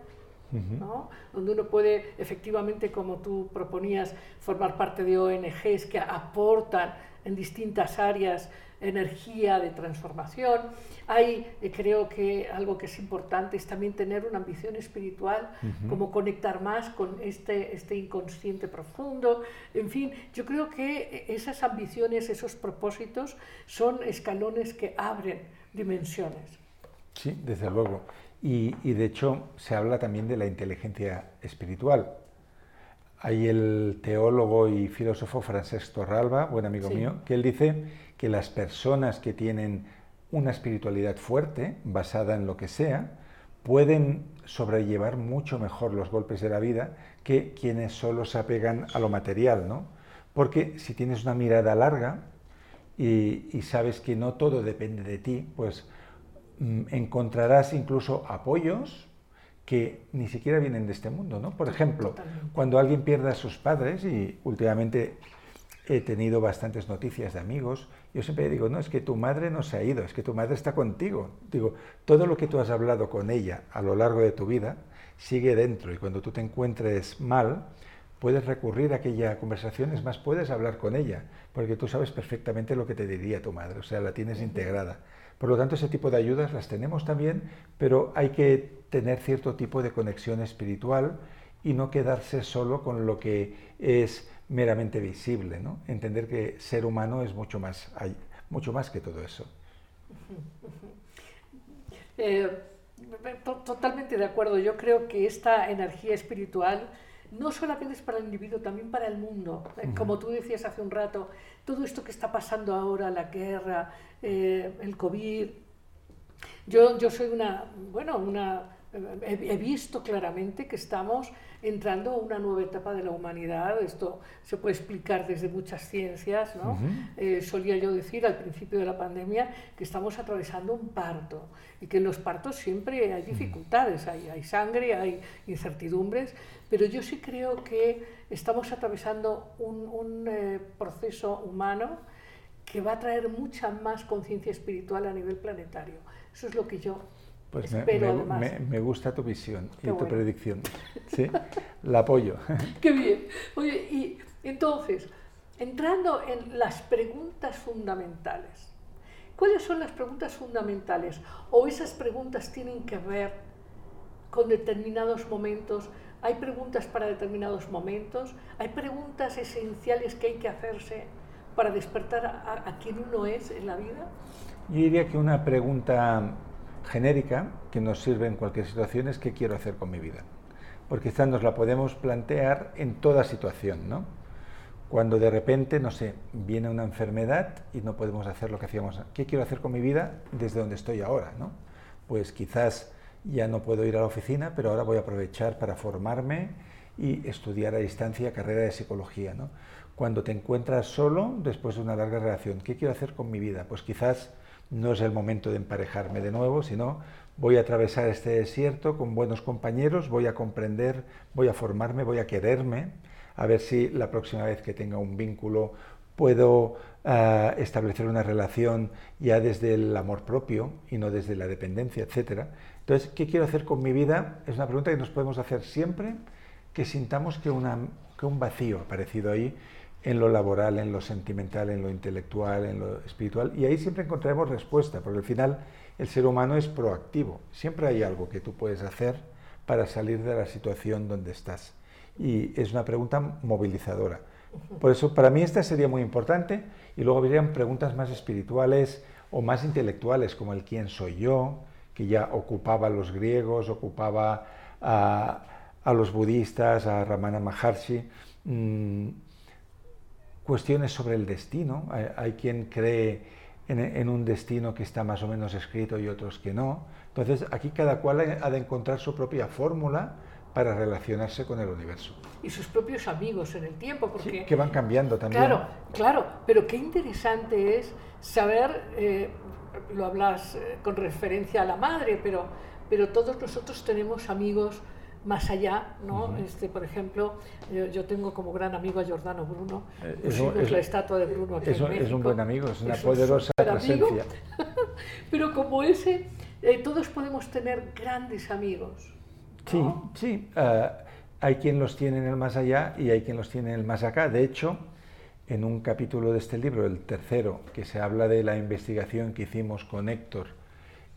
¿no? donde uno puede efectivamente, como tú proponías, formar parte de ONGs que aportan en distintas áreas energía de transformación. Hay, eh, creo que algo que es importante es también tener una ambición espiritual, como conectar más con este, este inconsciente profundo. En fin, yo creo que esas ambiciones, esos propósitos son escalones que abren dimensiones. Sí, desde luego. Y, y de hecho se habla también de la inteligencia espiritual. Hay el teólogo y filósofo Francesc Torralba, buen amigo mío, que él dice que las personas que tienen una espiritualidad fuerte, basada en lo que sea, pueden sobrellevar mucho mejor los golpes de la vida que quienes solo se apegan a lo material, ¿no? Porque si tienes una mirada larga y, y sabes que no todo depende de ti, pues mm, encontrarás incluso apoyos que ni siquiera vienen de este mundo, ¿no? Por ejemplo, cuando alguien pierde a sus padres, y últimamente he tenido bastantes noticias de amigos, yo siempre digo, no, es que tu madre no se ha ido, es que tu madre está contigo. Digo, todo lo que tú has hablado con ella a lo largo de tu vida sigue dentro y cuando tú te encuentres mal, puedes recurrir a aquella conversación, es más, puedes hablar con ella, porque tú sabes perfectamente lo que te diría tu madre, o sea, la tienes integrada. Por lo tanto, ese tipo de ayudas las tenemos también, pero hay que tener cierto tipo de conexión espiritual y no quedarse solo con lo que es meramente visible, ¿no? Entender que ser humano es mucho más, hay, mucho más que todo eso. Eh, totalmente de acuerdo. Yo creo que esta energía espiritual no solamente es para el individuo, también para el mundo. Eh, como tú decías hace un rato, todo esto que está pasando ahora, la guerra, eh, el COVID. Yo, yo soy una, bueno, una, he, visto claramente que estamos entrando a una nueva etapa de la humanidad. Esto se puede explicar desde muchas ciencias. ¿no? Eh, solía yo decir al principio de la pandemia que estamos atravesando un parto y que en los partos siempre hay dificultades, hay, hay sangre, hay incertidumbres, pero yo sí creo que estamos atravesando un, un eh, proceso humano que va a traer mucha más conciencia espiritual a nivel planetario. Eso es lo que yo pues me, me, gusta tu visión y tu predicción. ¿Sí? La apoyo. Qué bien. Oye, y entonces, entrando en las preguntas fundamentales, ¿cuáles son las preguntas fundamentales? ¿O esas preguntas tienen que ver con determinados momentos? ¿Hay preguntas para determinados momentos? ¿Hay preguntas esenciales que hay que hacerse? para despertar a, quien uno es en la vida? Yo diría que una pregunta genérica que nos sirve en cualquier situación es ¿qué quiero hacer con mi vida? Porque quizás nos la podemos plantear en toda situación, ¿no? Cuando de repente, no sé, viene una enfermedad y no podemos hacer lo que hacíamos. ¿Qué quiero hacer con mi vida desde donde estoy ahora, no? Pues quizás ya no puedo ir a la oficina, pero ahora voy a aprovechar para formarme y estudiar a distancia carrera de psicología, ¿no? cuando te encuentras solo después de una larga relación. ¿Qué quiero hacer con mi vida? Pues quizás no es el momento de emparejarme de nuevo, sino voy a atravesar este desierto con buenos compañeros, voy a comprender, voy a formarme, voy a quererme, a ver si la próxima vez que tenga un vínculo puedo uh, establecer una relación ya desde el amor propio y no desde la dependencia, etc. Entonces, ¿qué quiero hacer con mi vida? Es una pregunta que nos podemos hacer siempre que sintamos que, que un vacío ha aparecido ahí en lo laboral, en lo sentimental, en lo intelectual, en lo espiritual, y ahí siempre encontraremos respuesta, porque al final el ser humano es proactivo, siempre hay algo que tú puedes hacer para salir de la situación donde estás. Y es una pregunta movilizadora. Por eso, para mí esta sería muy importante, y luego vendrían preguntas más espirituales o más intelectuales, como el quién soy yo, que ya ocupaba a los griegos, ocupaba a, a los budistas, a Ramana Maharshi. Mmm, cuestiones sobre el destino. Hay, quien cree en, un destino que está más o menos escrito y otros que no. Entonces, aquí cada cual ha de encontrar su propia fórmula para relacionarse con el universo. Y sus propios amigos en el tiempo, porque... que van cambiando también. Claro, claro, pero qué interesante es saber, eh, lo hablas eh, con referencia a la madre, pero, pero todos nosotros tenemos amigos más allá, ¿no? este, por ejemplo, yo, tengo como gran amigo a Giordano Bruno, eh, es, la estatua de Bruno aquí es, en es un buen amigo, es una poderosa presencia. Pero como ese, eh, todos podemos tener grandes amigos. Sí, ¿no? sí. eh, hay quien los tiene en el más allá y hay quien los tiene en el más acá. De hecho, en un capítulo de este libro, el tercero, que se habla de la investigación que hicimos con Héctor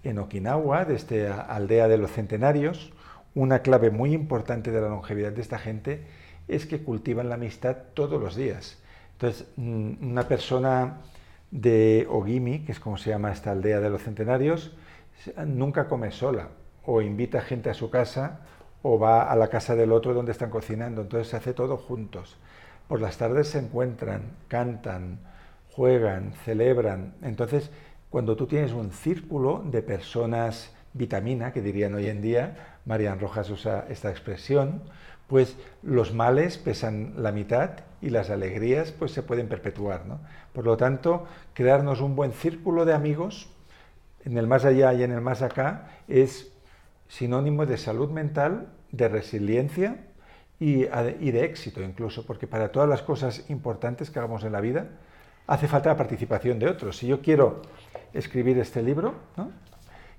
en Okinawa, de esta aldea de los centenarios, una clave muy importante de la longevidad de esta gente es que cultivan la amistad todos los días. Entonces, mm, una persona de Ogimi, que es como se llama esta aldea de los centenarios, nunca come sola o invita gente a su casa o va a la casa del otro donde están cocinando. Entonces se hace todo juntos. Por las tardes se encuentran, cantan, juegan, celebran. Entonces, cuando tú tienes un círculo de personas vitamina, que dirían hoy en día, Marian Rojas usa esta expresión, pues los males pesan la mitad y las alegrías pues se pueden perpetuar. ¿no? Por lo tanto, crearnos un buen círculo de amigos en el más allá y en el más acá es sinónimo de salud mental, de resiliencia y, y de éxito incluso, porque para todas las cosas importantes que hagamos en la vida hace falta la participación de otros. Si yo quiero escribir este libro, ¿no?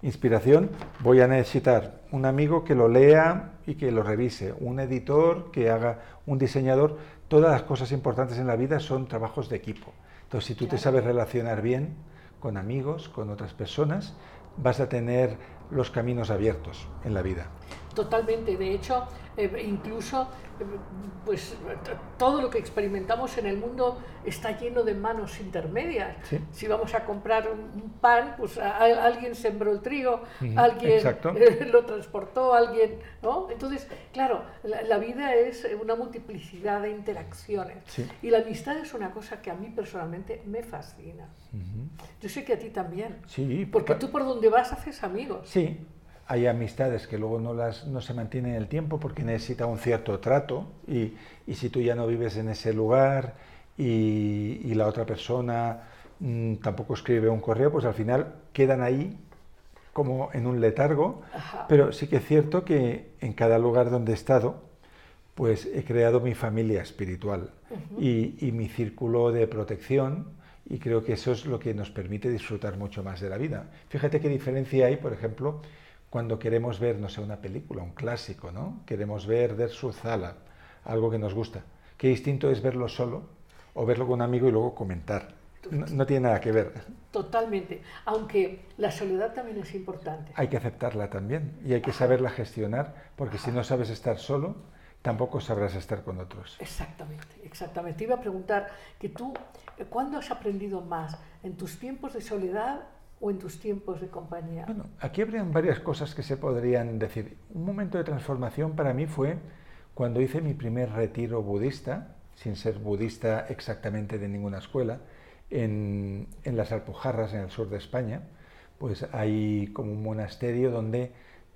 Inspiración, voy a necesitar un amigo que lo lea y que lo revise, un editor que haga, un diseñador. Todas las cosas importantes en la vida son trabajos de equipo. Entonces, si tú te sabes relacionar bien con amigos, con otras personas, vas a tener los caminos abiertos en la vida. Totalmente. De hecho, eh, incluso, eh, pues todo lo que experimentamos en el mundo está lleno de manos intermedias. Sí. Si vamos a comprar un un pan, pues a- a- alguien sembró el trigo, alguien eh, lo transportó, alguien, ¿no? Entonces, claro, la, la vida es una multiplicidad de interacciones. Sí. Y la amistad es una cosa que a mí personalmente me fascina. Yo sé que a ti también. Sí, Porque tú por donde vas haces amigos. Sí, hay amistades que luego no, las, no se mantienen en el tiempo porque necesita un cierto trato y, y si tú ya no vives en ese lugar y, y la otra persona mm, tampoco escribe un correo, pues al final quedan ahí como en un letargo, Ajá. pero sí que es cierto que en cada lugar donde he estado, pues he creado mi familia espiritual y, y mi círculo de protección y creo que eso es lo que nos permite disfrutar mucho más de la vida. Fíjate qué diferencia hay, por ejemplo, cuando queremos ver, no sé, una película, un clásico, ¿no? Queremos ver Der Zala, algo que nos gusta. Qué distinto es verlo solo o verlo con un amigo y luego comentar. No, no tiene nada que ver. Totalmente. Aunque la soledad también es importante. Hay que aceptarla también y hay que saberla gestionar porque si no sabes estar solo, tampoco sabrás estar con otros. Exactamente, exactamente. Te iba a preguntar que tú, eh, ¿cuándo has aprendido más? ¿En tus tiempos de soledad o en tus tiempos de compañía? Bueno, aquí habrían varias cosas que se podrían decir. Un momento de transformación para mí fue cuando hice mi primer retiro budista, sin ser budista exactamente de ninguna escuela, en, en las Alpujarras, en el sur de España. Pues hay como un monasterio donde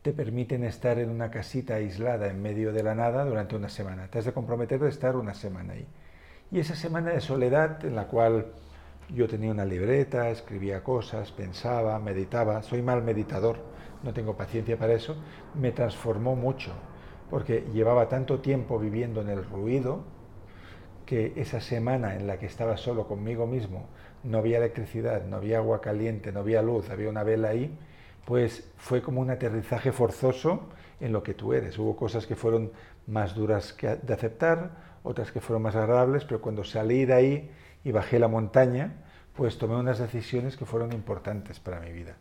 te permiten estar en una casita aislada en medio de la nada durante una semana. Te has de comprometer de estar una semana ahí. Y esa semana de soledad en la cual yo tenía una libreta, escribía cosas, pensaba, meditaba, soy mal meditador, no tengo paciencia para eso, me transformó mucho, porque llevaba tanto tiempo viviendo en el ruido que esa semana en la que estaba solo conmigo mismo, no había electricidad, no había agua caliente, no había luz, había una vela ahí, pues fue como un aterrizaje forzoso en lo que tú eres. Hubo cosas que fueron más duras que de aceptar, otras que fueron más agradables, pero cuando salí de ahí y bajé la montaña, pues tomé unas decisiones que fueron importantes para mi vida.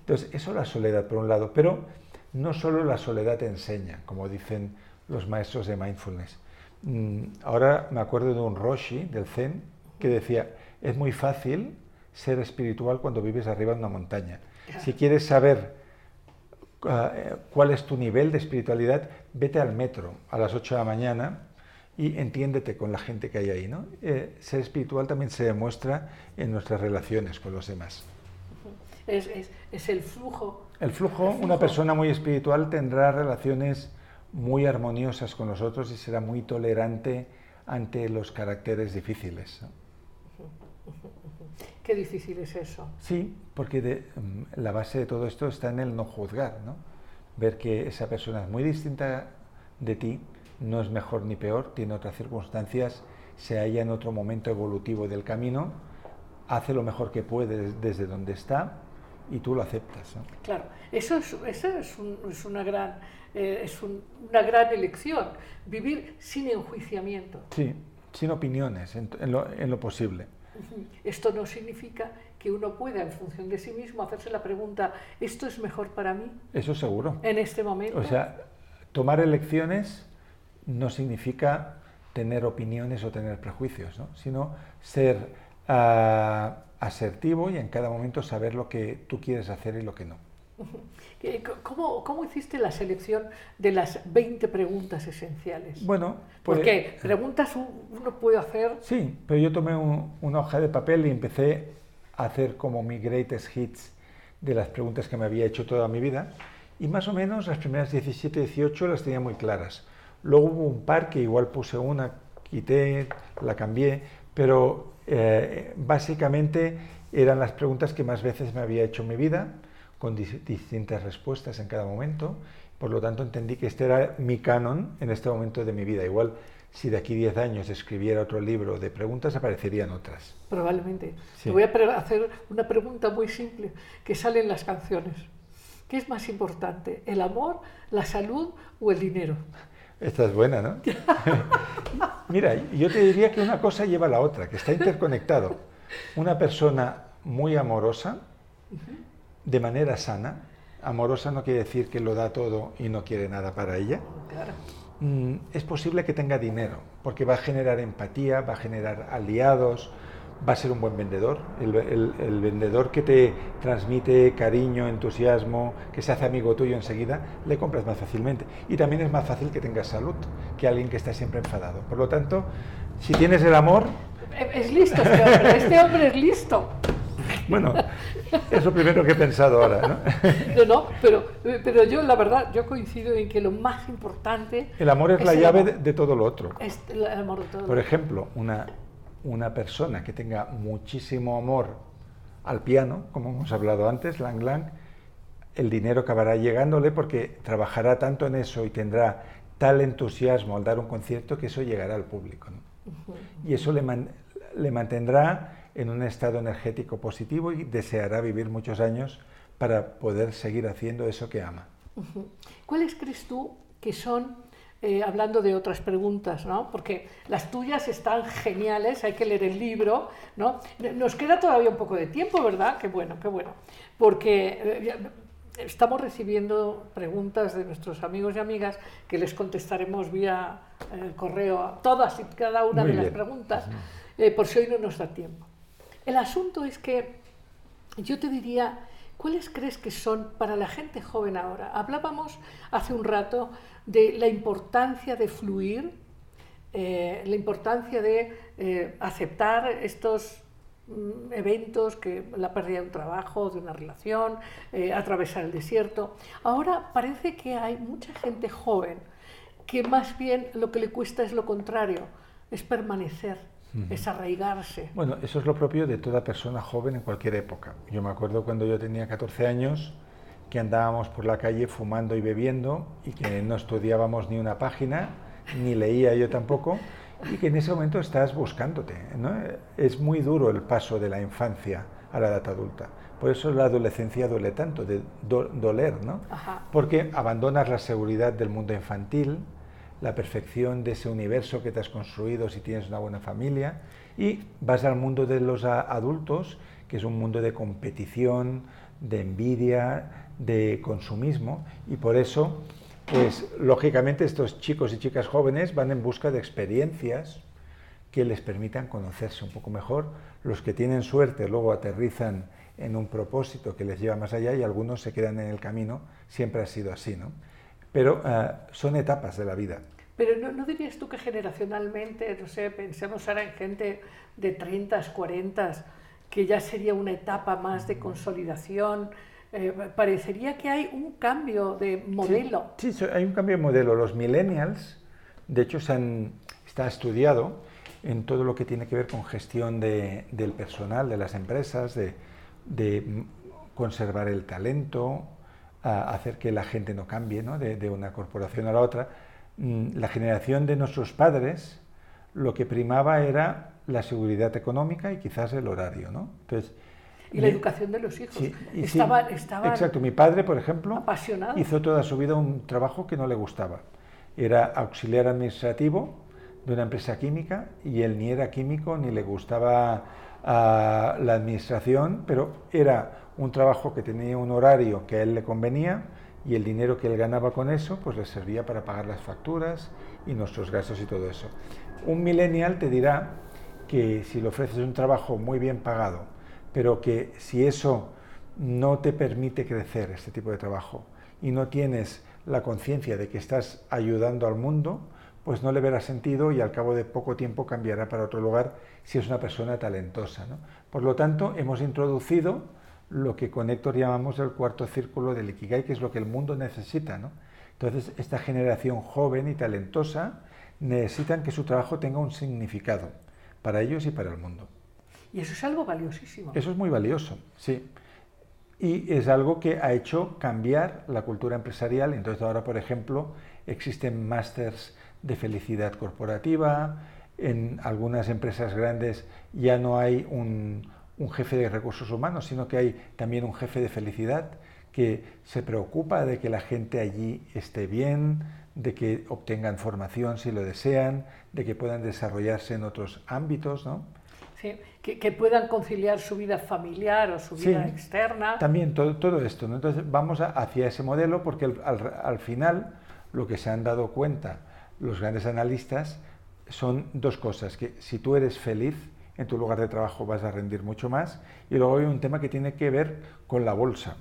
Entonces, eso la soledad por un lado, pero no solo la soledad te enseña, como dicen los maestros de mindfulness. Mm, Ahora me acuerdo de un Roshi del Zen que decía, es muy fácil ser espiritual cuando vives arriba de una montaña. Si quieres saber ah, eh, cuál es tu nivel de espiritualidad, vete al metro a las 8 de la mañana y entiéndete con la gente que hay ahí. ¿no? Eh, ser espiritual también se demuestra en nuestras relaciones con los demás. Es, es- es el flujo. El flujo, El una persona muy espiritual tendrá relaciones muy armoniosas con los otros y será muy tolerante ante los caracteres difíciles. ¿no? Qué difícil es eso. Sí, porque de- mm, la base de todo esto está en el no juzgar, ¿no? Ver que esa persona es muy distinta de ti, no es mejor ni peor, tiene otras circunstancias, se halla en otro momento evolutivo del camino, hace lo mejor que puede des- desde donde está y tú lo aceptas. ¿no? Claro, eso es, eso es, un- es una, gran, eh, es un- una gran elección, vivir sin enjuiciamiento. Sí, sin opiniones, en, en lo, en lo posible. Esto no significa que uno pueda, en función de sí mismo, hacerse la pregunta, ¿esto es mejor para mí Eso seguro. en este momento? O sea, tomar elecciones no significa tener opiniones o tener prejuicios, ¿no? sino ser ah, asertivo y en cada momento saber lo que tú quieres hacer y lo que no. ¿Cómo, ¿Cómo hiciste la selección de las 20 preguntas esenciales? Bueno, pues, Porque preguntas uno puede hacer Sí, pero yo tomé un- una hoja de papel y empecé a hacer como mi greatest hits de las preguntas que me había hecho toda mi vida y más o menos las primeras 17, 18 las tenía muy claras. Luego hubo un par que igual puse una, quité, la cambié, pero eh, básicamente eran las preguntas que más veces me había hecho en mi vida, con dis- distintas respuestas en cada momento. Por lo tanto, entendí que este era mi canon en este momento de mi vida. Igual, si de aquí 10 años escribiera otro libro de preguntas, aparecerían otras. Probablemente. Sí. Te voy a hacer una pregunta muy simple que sale en las canciones. ¿Qué es más importante, el amor, la salud o el dinero? Esta es buena, ¿no? Mira, yo te diría que una cosa lleva a la otra, que está interconectado. Una persona muy amorosa, de manera sana, amorosa no quiere decir que lo da todo y no quiere nada para ella, Claro. Mm, es posible que tenga dinero, porque va a generar empatía, va a generar aliados, va a ser un buen vendedor. El, el- el vendedor que te transmite cariño, entusiasmo, que se hace amigo tuyo enseguida, le compras más fácilmente. Y también es más fácil que tengas salud que alguien que está siempre enfadado. Por lo tanto, si tienes el amor, Es listo este hombre, este hombre es listo. Bueno, es lo primero que he pensado ahora. ¿no? No, no, pero, pero yo la verdad, yo coincido en que lo más importante El amor es la llave de todo lo otro. es el amor de todo. Por ejemplo, una, una persona que tenga muchísimo amor al piano, como hemos hablado antes, Lang Lang, el dinero acabará llegándole porque trabajará tanto en eso y tendrá tal entusiasmo al dar un concierto que eso llegará al público. ¿no? Y eso le, man- le mantendrá en un estado energético positivo y deseará vivir muchos años para poder seguir haciendo eso que ama. ¿Cuáles crees tú que son, eh, hablando de otras preguntas, ¿no? porque las tuyas están geniales, hay que leer el libro, ¿no? nos queda todavía un poco de tiempo, ¿verdad? Qué bueno, qué bueno, porque eh, estamos recibiendo preguntas de nuestros amigos y amigas que les contestaremos vía eh, correo a todas y cada una Muy de las preguntas, por si hoy no nos da tiempo. El asunto es que yo te diría, ¿cuáles crees que son para la gente joven ahora? Hablábamos hace un rato de la importancia de fluir, eh, la importancia de eh, aceptar estos mm, eventos, que la pérdida de un trabajo, de una relación, eh, atravesar el desierto. Ahora parece que hay mucha gente joven que más bien lo que le cuesta es lo contrario, es permanecer, es arraigarse. Bueno, eso es lo propio de toda persona joven en cualquier época. Yo me acuerdo cuando yo tenía 14 años que andábamos por la calle fumando y bebiendo y que no estudiábamos ni una página, ni leía yo tampoco, y que en ese momento estás buscándote. ¿no? Es muy duro el paso de la infancia a la edad adulta. Por eso la adolescencia duele tanto, de do- doler, ¿no? Ajá. Porque abandonas la seguridad del mundo infantil, la perfección de ese universo que te has construido si tienes una buena familia y vas al mundo de los adultos, que es un mundo de competición, de envidia, de consumismo y por eso, pues lógicamente estos chicos y chicas jóvenes van en busca de experiencias que les permitan conocerse un poco mejor. Los que tienen suerte luego aterrizan en un propósito que les lleva más allá y algunos se quedan en el camino. Siempre ha sido así, ¿no? Pero ah, son etapas de la vida. Pero ¿no, no dirías tú que generacionalmente, no sé, pensemos ahora en gente de 30, 40, que ya sería una etapa más de consolidación? eh, parecería que hay un cambio de modelo. Sí, sí, hay un cambio de modelo. Los millennials, de hecho, se han, está estudiado en todo lo que tiene que ver con gestión de- del personal, de las empresas, de, de, conservar el talento, a hacer que la gente no cambie ¿no? De, de una corporación a la otra. Mm, La generación de nuestros padres lo que primaba era la seguridad económica y quizás el horario. ¿no? Entonces, Y la educación de los hijos. Sí, sí, estaban, estaban Exacto, mi padre, por ejemplo, apasionados. hizo toda su vida un trabajo que no le gustaba. Era auxiliar administrativo de una empresa química y él ni era químico ni le gustaba ah, la administración, pero era un trabajo que tenía un horario que a él le convenía y el dinero que él ganaba con eso pues le servía para pagar las facturas y nuestros gastos y todo eso. Un millennial te dirá que si le ofreces un trabajo muy bien pagado, pero que si eso no te permite crecer, este tipo de trabajo, y no tienes la conciencia de que estás ayudando al mundo, pues no le verá sentido y al cabo de poco tiempo cambiará para otro lugar si es una persona talentosa. ¿no? Por lo tanto, hemos introducido lo que con Héctor llamamos el cuarto círculo del Ikigai, que es lo que el mundo necesita. ¿no? Entonces, esta generación joven y talentosa necesitan que su trabajo tenga un significado para ellos y para el mundo. Y eso es algo valiosísimo. Eso es muy valioso, sí. Y es algo que ha hecho cambiar la cultura empresarial. Entonces ahora, por ejemplo, existen másters de felicidad corporativa. En algunas empresas grandes ya no hay un, un jefe de recursos humanos, sino que hay también un jefe de felicidad que se preocupa de que la gente allí esté bien, de que obtengan formación si lo desean, de que puedan desarrollarse en otros ámbitos, ¿no? Sí, que, que puedan conciliar su vida familiar o su vida Sí, externa. También todo, todo esto. ¿no? Entonces vamos a- hacia ese modelo porque al, al- al final lo que se han dado cuenta los grandes analistas son dos cosas, que si tú eres feliz en tu lugar de trabajo vas a rendir mucho más y luego hay un tema que tiene que ver con la bolsa,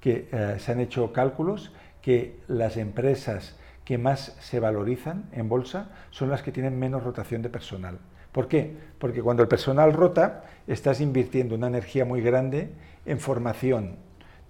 que eh, se han hecho cálculos que las empresas que más se valorizan en bolsa son las que tienen menos rotación de personal. ¿Por qué? Porque cuando el personal rota, estás invirtiendo una energía muy grande en formación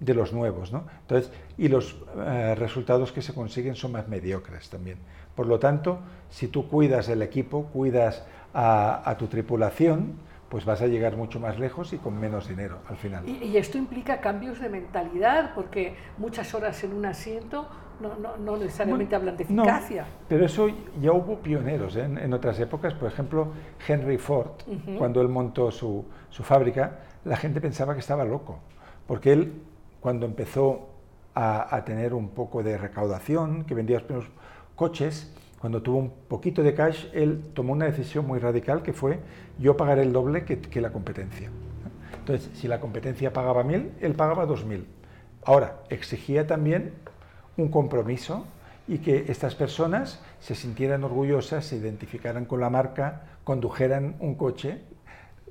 de los nuevos, ¿no? Entonces, y los eh, resultados que se consiguen son más mediocres también. Por lo tanto, si tú cuidas el equipo, cuidas a, a tu tripulación, pues vas a llegar mucho más lejos y con menos dinero al final. Y, y esto implica cambios de mentalidad, porque muchas horas en un asiento no, no, no necesariamente hablan de No, eficacia. pero eso ya hubo pioneros ¿eh? en, en otras épocas. Por ejemplo, Henry Ford, cuando él montó su, su fábrica, la gente pensaba que estaba loco, porque él, cuando empezó a, a tener un poco de recaudación, que vendía los primeros coches, cuando tuvo un poquito de cash, él tomó una decisión muy radical que fue yo pagaré el doble que, la competencia. Entonces, si la competencia pagaba mil, él pagaba dos mil. Ahora, exigía también un compromiso y que estas personas se sintieran orgullosas, se identificaran con la marca, condujeran un coche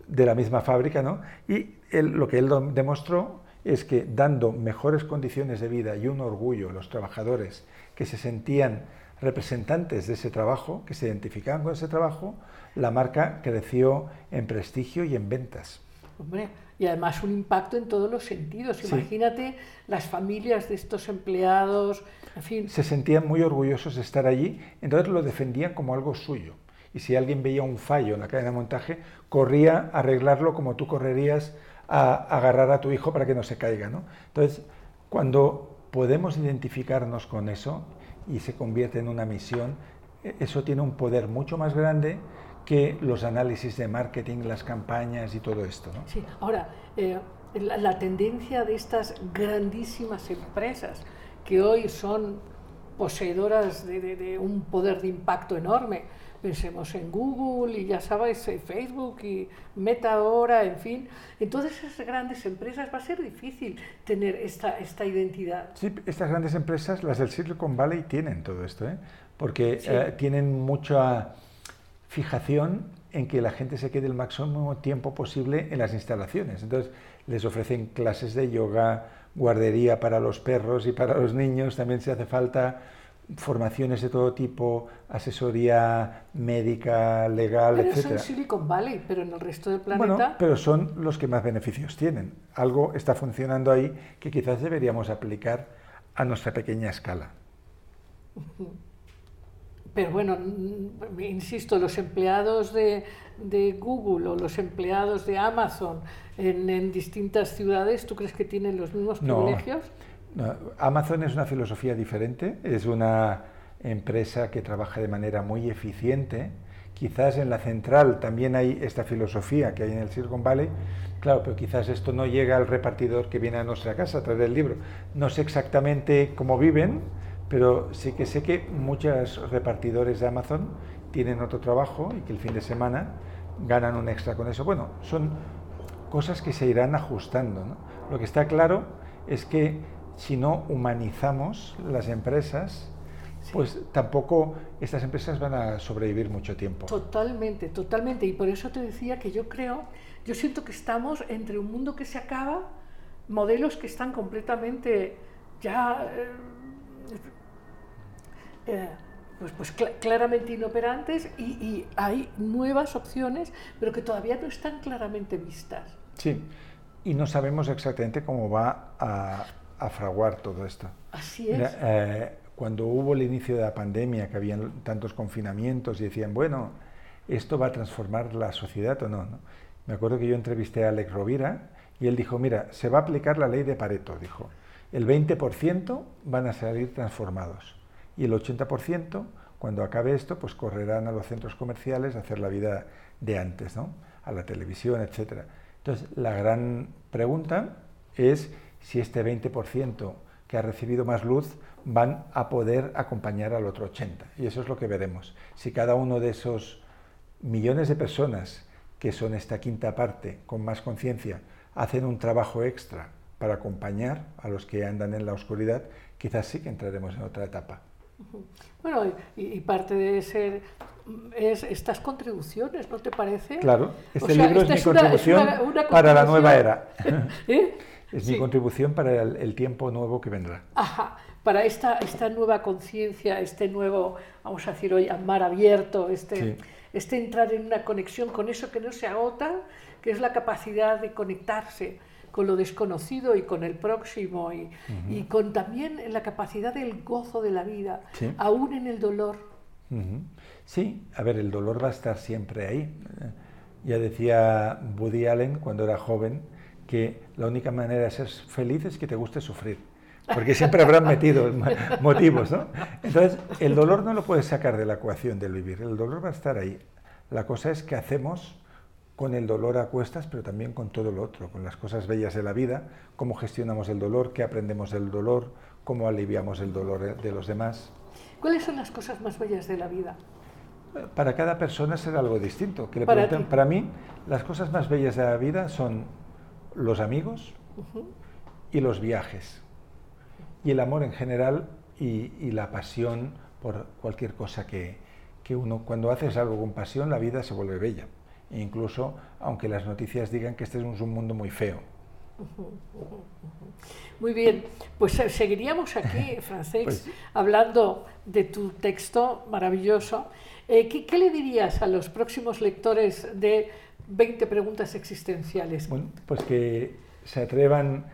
de la misma fábrica, ¿no? Y lo que él demostró es que dando mejores condiciones de vida y un orgullo a los trabajadores que se sentían representantes de ese trabajo, que se identificaban con ese trabajo, la marca creció en prestigio y en ventas. Hombre, y además un impacto en todos los sentidos. Sí. Imagínate las familias de estos empleados, en fin. se sentían muy orgullosos de estar allí, entonces lo defendían como algo suyo. Y si alguien veía un fallo en la cadena de montaje, corría a arreglarlo como tú correrías a agarrar a tu hijo para que no se caiga. ¿no? Entonces, cuando podemos identificarnos con eso y se convierte en una misión, e- eso tiene un poder mucho más grande que los análisis de marketing, las campañas y todo esto. Sí, ahora, eh, la, tendencia de estas grandísimas empresas que hoy son poseedoras de un poder de impacto enorme, pensemos en Google y ya sabéis, eh, Facebook y Meta ahora, en fin, en todas esas grandes empresas va a ser difícil tener esta, esta identidad. Sí, estas grandes empresas, las del Silicon Valley, tienen todo esto, ¿eh? porque Sí. eh, tienen mucha fijación en que la gente se quede el máximo tiempo posible en las instalaciones. Entonces, les ofrecen clases de yoga, guardería para los perros y para los niños, también se hace falta formaciones de todo tipo, asesoría médica, legal, Pero etcétera. Silicon Valley, pero en el resto del Bueno, planeta... pero son los que más beneficios tienen. Algo está funcionando ahí que quizás deberíamos aplicar a nuestra pequeña escala. Pero bueno, mm, insisto, los empleados de, de Google o los empleados de Amazon en, en distintas ciudades, ¿tú crees que tienen los mismos privilegios? No, Amazon es una filosofía diferente, es una empresa que trabaja de manera muy eficiente, quizás en la central también hay esta filosofía que hay en el Silicon Valley, claro, pero quizás esto no llega al repartidor que viene a nuestra casa a traer el libro. No sé exactamente cómo viven, pero sí que sé que muchos repartidores de Amazon tienen otro trabajo y que el fin de semana ganan un extra con eso. Bueno, son cosas que se irán ajustando. ¿no? Lo que está claro es que si no humanizamos las empresas, pues tampoco estas empresas van a sobrevivir mucho tiempo. Totalmente, totalmente. Y por eso te decía que yo creo, yo siento que estamos entre un mundo que se acaba, modelos que están completamente ya eh, eh, pues, pues claramente inoperantes y, y, hay nuevas opciones, pero que todavía no están claramente vistas. Sí, y no sabemos exactamente cómo va a, a fraguar todo esto. Así es. Mira, eh, cuando hubo el inicio de la pandemia, que habían tantos confinamientos y decían, bueno, ¿esto va a transformar la sociedad o no? no? Me acuerdo que yo entrevisté a Alex Rovira y él dijo, mira, se va a aplicar la ley de Pareto, dijo. El 20% van a salir transformados y el 80%, cuando acabe esto, pues correrán a los centros comerciales a hacer la vida de antes, ¿no? a la televisión, etc. Entonces, la gran pregunta es si este 20% que ha recibido más luz van a poder acompañar al otro 80. Y eso es lo que veremos. Si cada uno de esos millones de personas que son esta quinta parte con más conciencia hacen un trabajo extra para acompañar a los que andan en la oscuridad, quizás sí que entraremos en otra etapa. Bueno, y, parte de ser es estas contribuciones, ¿no te parece? Claro, este libro es mi contribución para la nueva era. ¿Eh? Es mi contribución para el, tiempo nuevo que vendrá. Ajá para esta, esta nueva conciencia, este nuevo, vamos a decir hoy, mar abierto, este, este entrar en una conexión con eso que no se agota, que es la capacidad de conectarse con lo desconocido y con el próximo y, y con también la capacidad del gozo de la vida, aún en el dolor. Sí, a ver, el dolor va a estar siempre ahí. Ya decía Woody Allen cuando era joven que la única manera de ser feliz es que te guste sufrir porque siempre habrán metido motivos, ¿no? Entonces, el dolor no lo puedes sacar de la ecuación del vivir, el dolor va a estar ahí. La cosa es qué hacemos con el dolor a cuestas, pero también con todo lo otro, con las cosas bellas de la vida, cómo gestionamos el dolor, qué aprendemos del dolor, cómo aliviamos el dolor de los demás. ¿Cuáles son las cosas más bellas de la vida? Para cada persona será algo distinto. Que le para, para, mí, las cosas más bellas de la vida son los amigos y los viajes y el amor en general y, la pasión por cualquier cosa que, que, uno, cuando haces algo con pasión, la vida se vuelve bella. E incluso aunque las noticias digan que este es un mundo muy feo. Muy bien, pues seguiríamos aquí, Francés, pues hablando de tu texto maravilloso. Eh, ¿qué, ¿qué, le dirías a los próximos lectores de 20 preguntas existenciales? Bueno, pues que se atrevan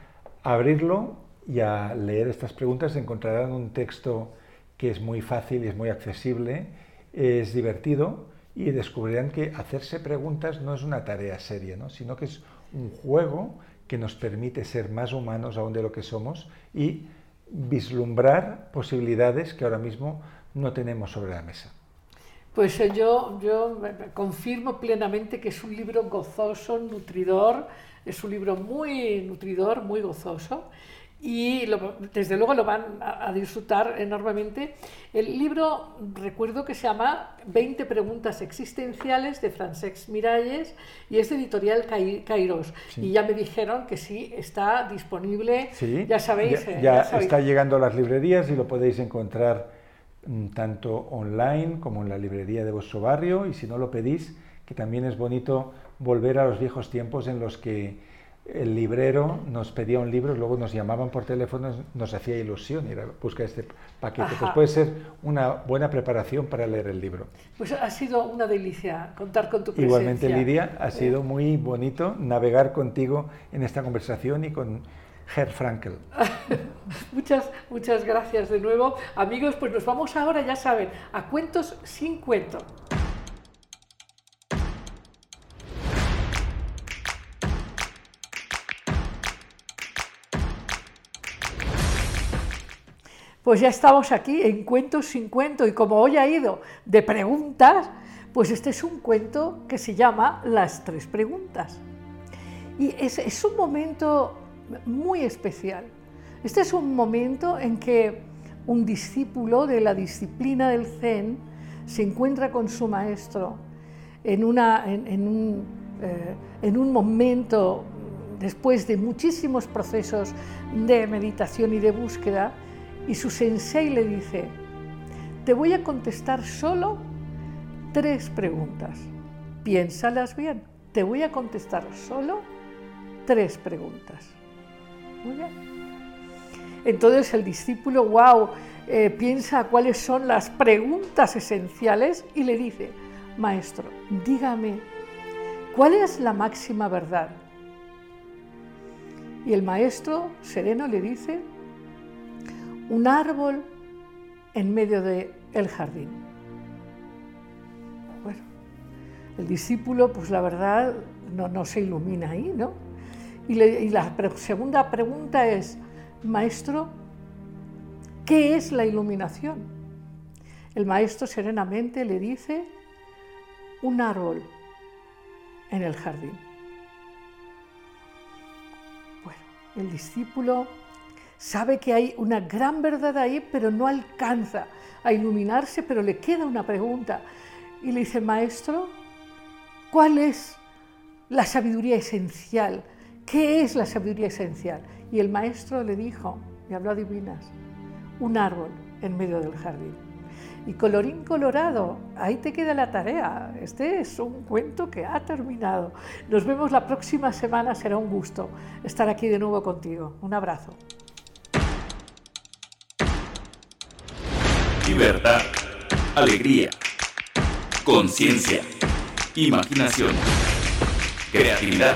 a abrirlo y a leer estas preguntas encontrarán un texto que es muy fácil y es muy accesible, es divertido y descubrirán que hacerse preguntas no es una tarea seria, ¿no? sino que es un juego que nos permite ser más humanos aún de lo que somos y vislumbrar posibilidades que ahora mismo no tenemos sobre la mesa. Pues eh, yo, yo confirmo plenamente que es un libro gozoso, nutridor, es un libro muy nutridor, muy gozoso y desde luego lo van a, disfrutar enormemente. El libro, recuerdo que se llama 20 preguntas existenciales de Francesc Miralles y es de editorial Kairos. Y ya me dijeron que sí, está disponible, ya sabéis. Ya, eh, está llegando a las librerías y lo podéis encontrar tanto online como en la librería de vuestro barrio y si no lo pedís, que también es bonito volver a los viejos tiempos en los que el librero nos pedía un libro, luego nos llamaban por teléfono, nos hacía ilusión ir a buscar este paquete. Pues puede ser una buena preparación para leer el libro. Pues ha sido una delicia contar con tu presencia. Igualmente, Lidia, ha sido muy bonito navegar contigo en esta conversación y con Herr Frankel. muchas, muchas gracias de nuevo. Amigos, pues nos vamos ahora, ya saben, a cuentos sin cuento. Pues ya estamos aquí en Cuentos sin Cuento y como hoy ha ido de preguntas, Pues este es un cuento que se llama Las tres preguntas. Y es, es un momento muy especial. Este es un momento en que un discípulo de la disciplina del Zen se encuentra con su maestro en, un, eh, un momento después de muchísimos procesos de meditación y de búsqueda, y su sensei le dice, te voy a contestar solo tres preguntas. Piénsalas bien. Te voy a contestar solo tres preguntas. Muy bien. Entonces el discípulo, wow, eh, piensa cuáles son las preguntas esenciales y le dice, maestro, dígame, ¿cuál es la máxima verdad? Y el maestro sereno le dice, un árbol en medio del el jardín. Bueno, el discípulo, pues la verdad, no se ilumina ahí, ¿no? Y, la segunda pregunta es, maestro, ¿qué es la iluminación? El maestro serenamente le dice, un árbol en el jardín. Bueno, el discípulo sabe que hay una gran verdad ahí, pero no alcanza a iluminarse, pero le queda una pregunta. Y le dice, maestro, ¿cuál es la sabiduría esencial? ¿Qué es la sabiduría esencial? Y el maestro le dijo, me habló divinas, un árbol en medio del jardín. Y colorín colorado, ahí te queda la tarea. Este es un cuento que ha terminado. Nos vemos la próxima semana, será un gusto estar aquí de nuevo contigo. Un abrazo. Libertad, alegría, conciencia, imaginación, creatividad,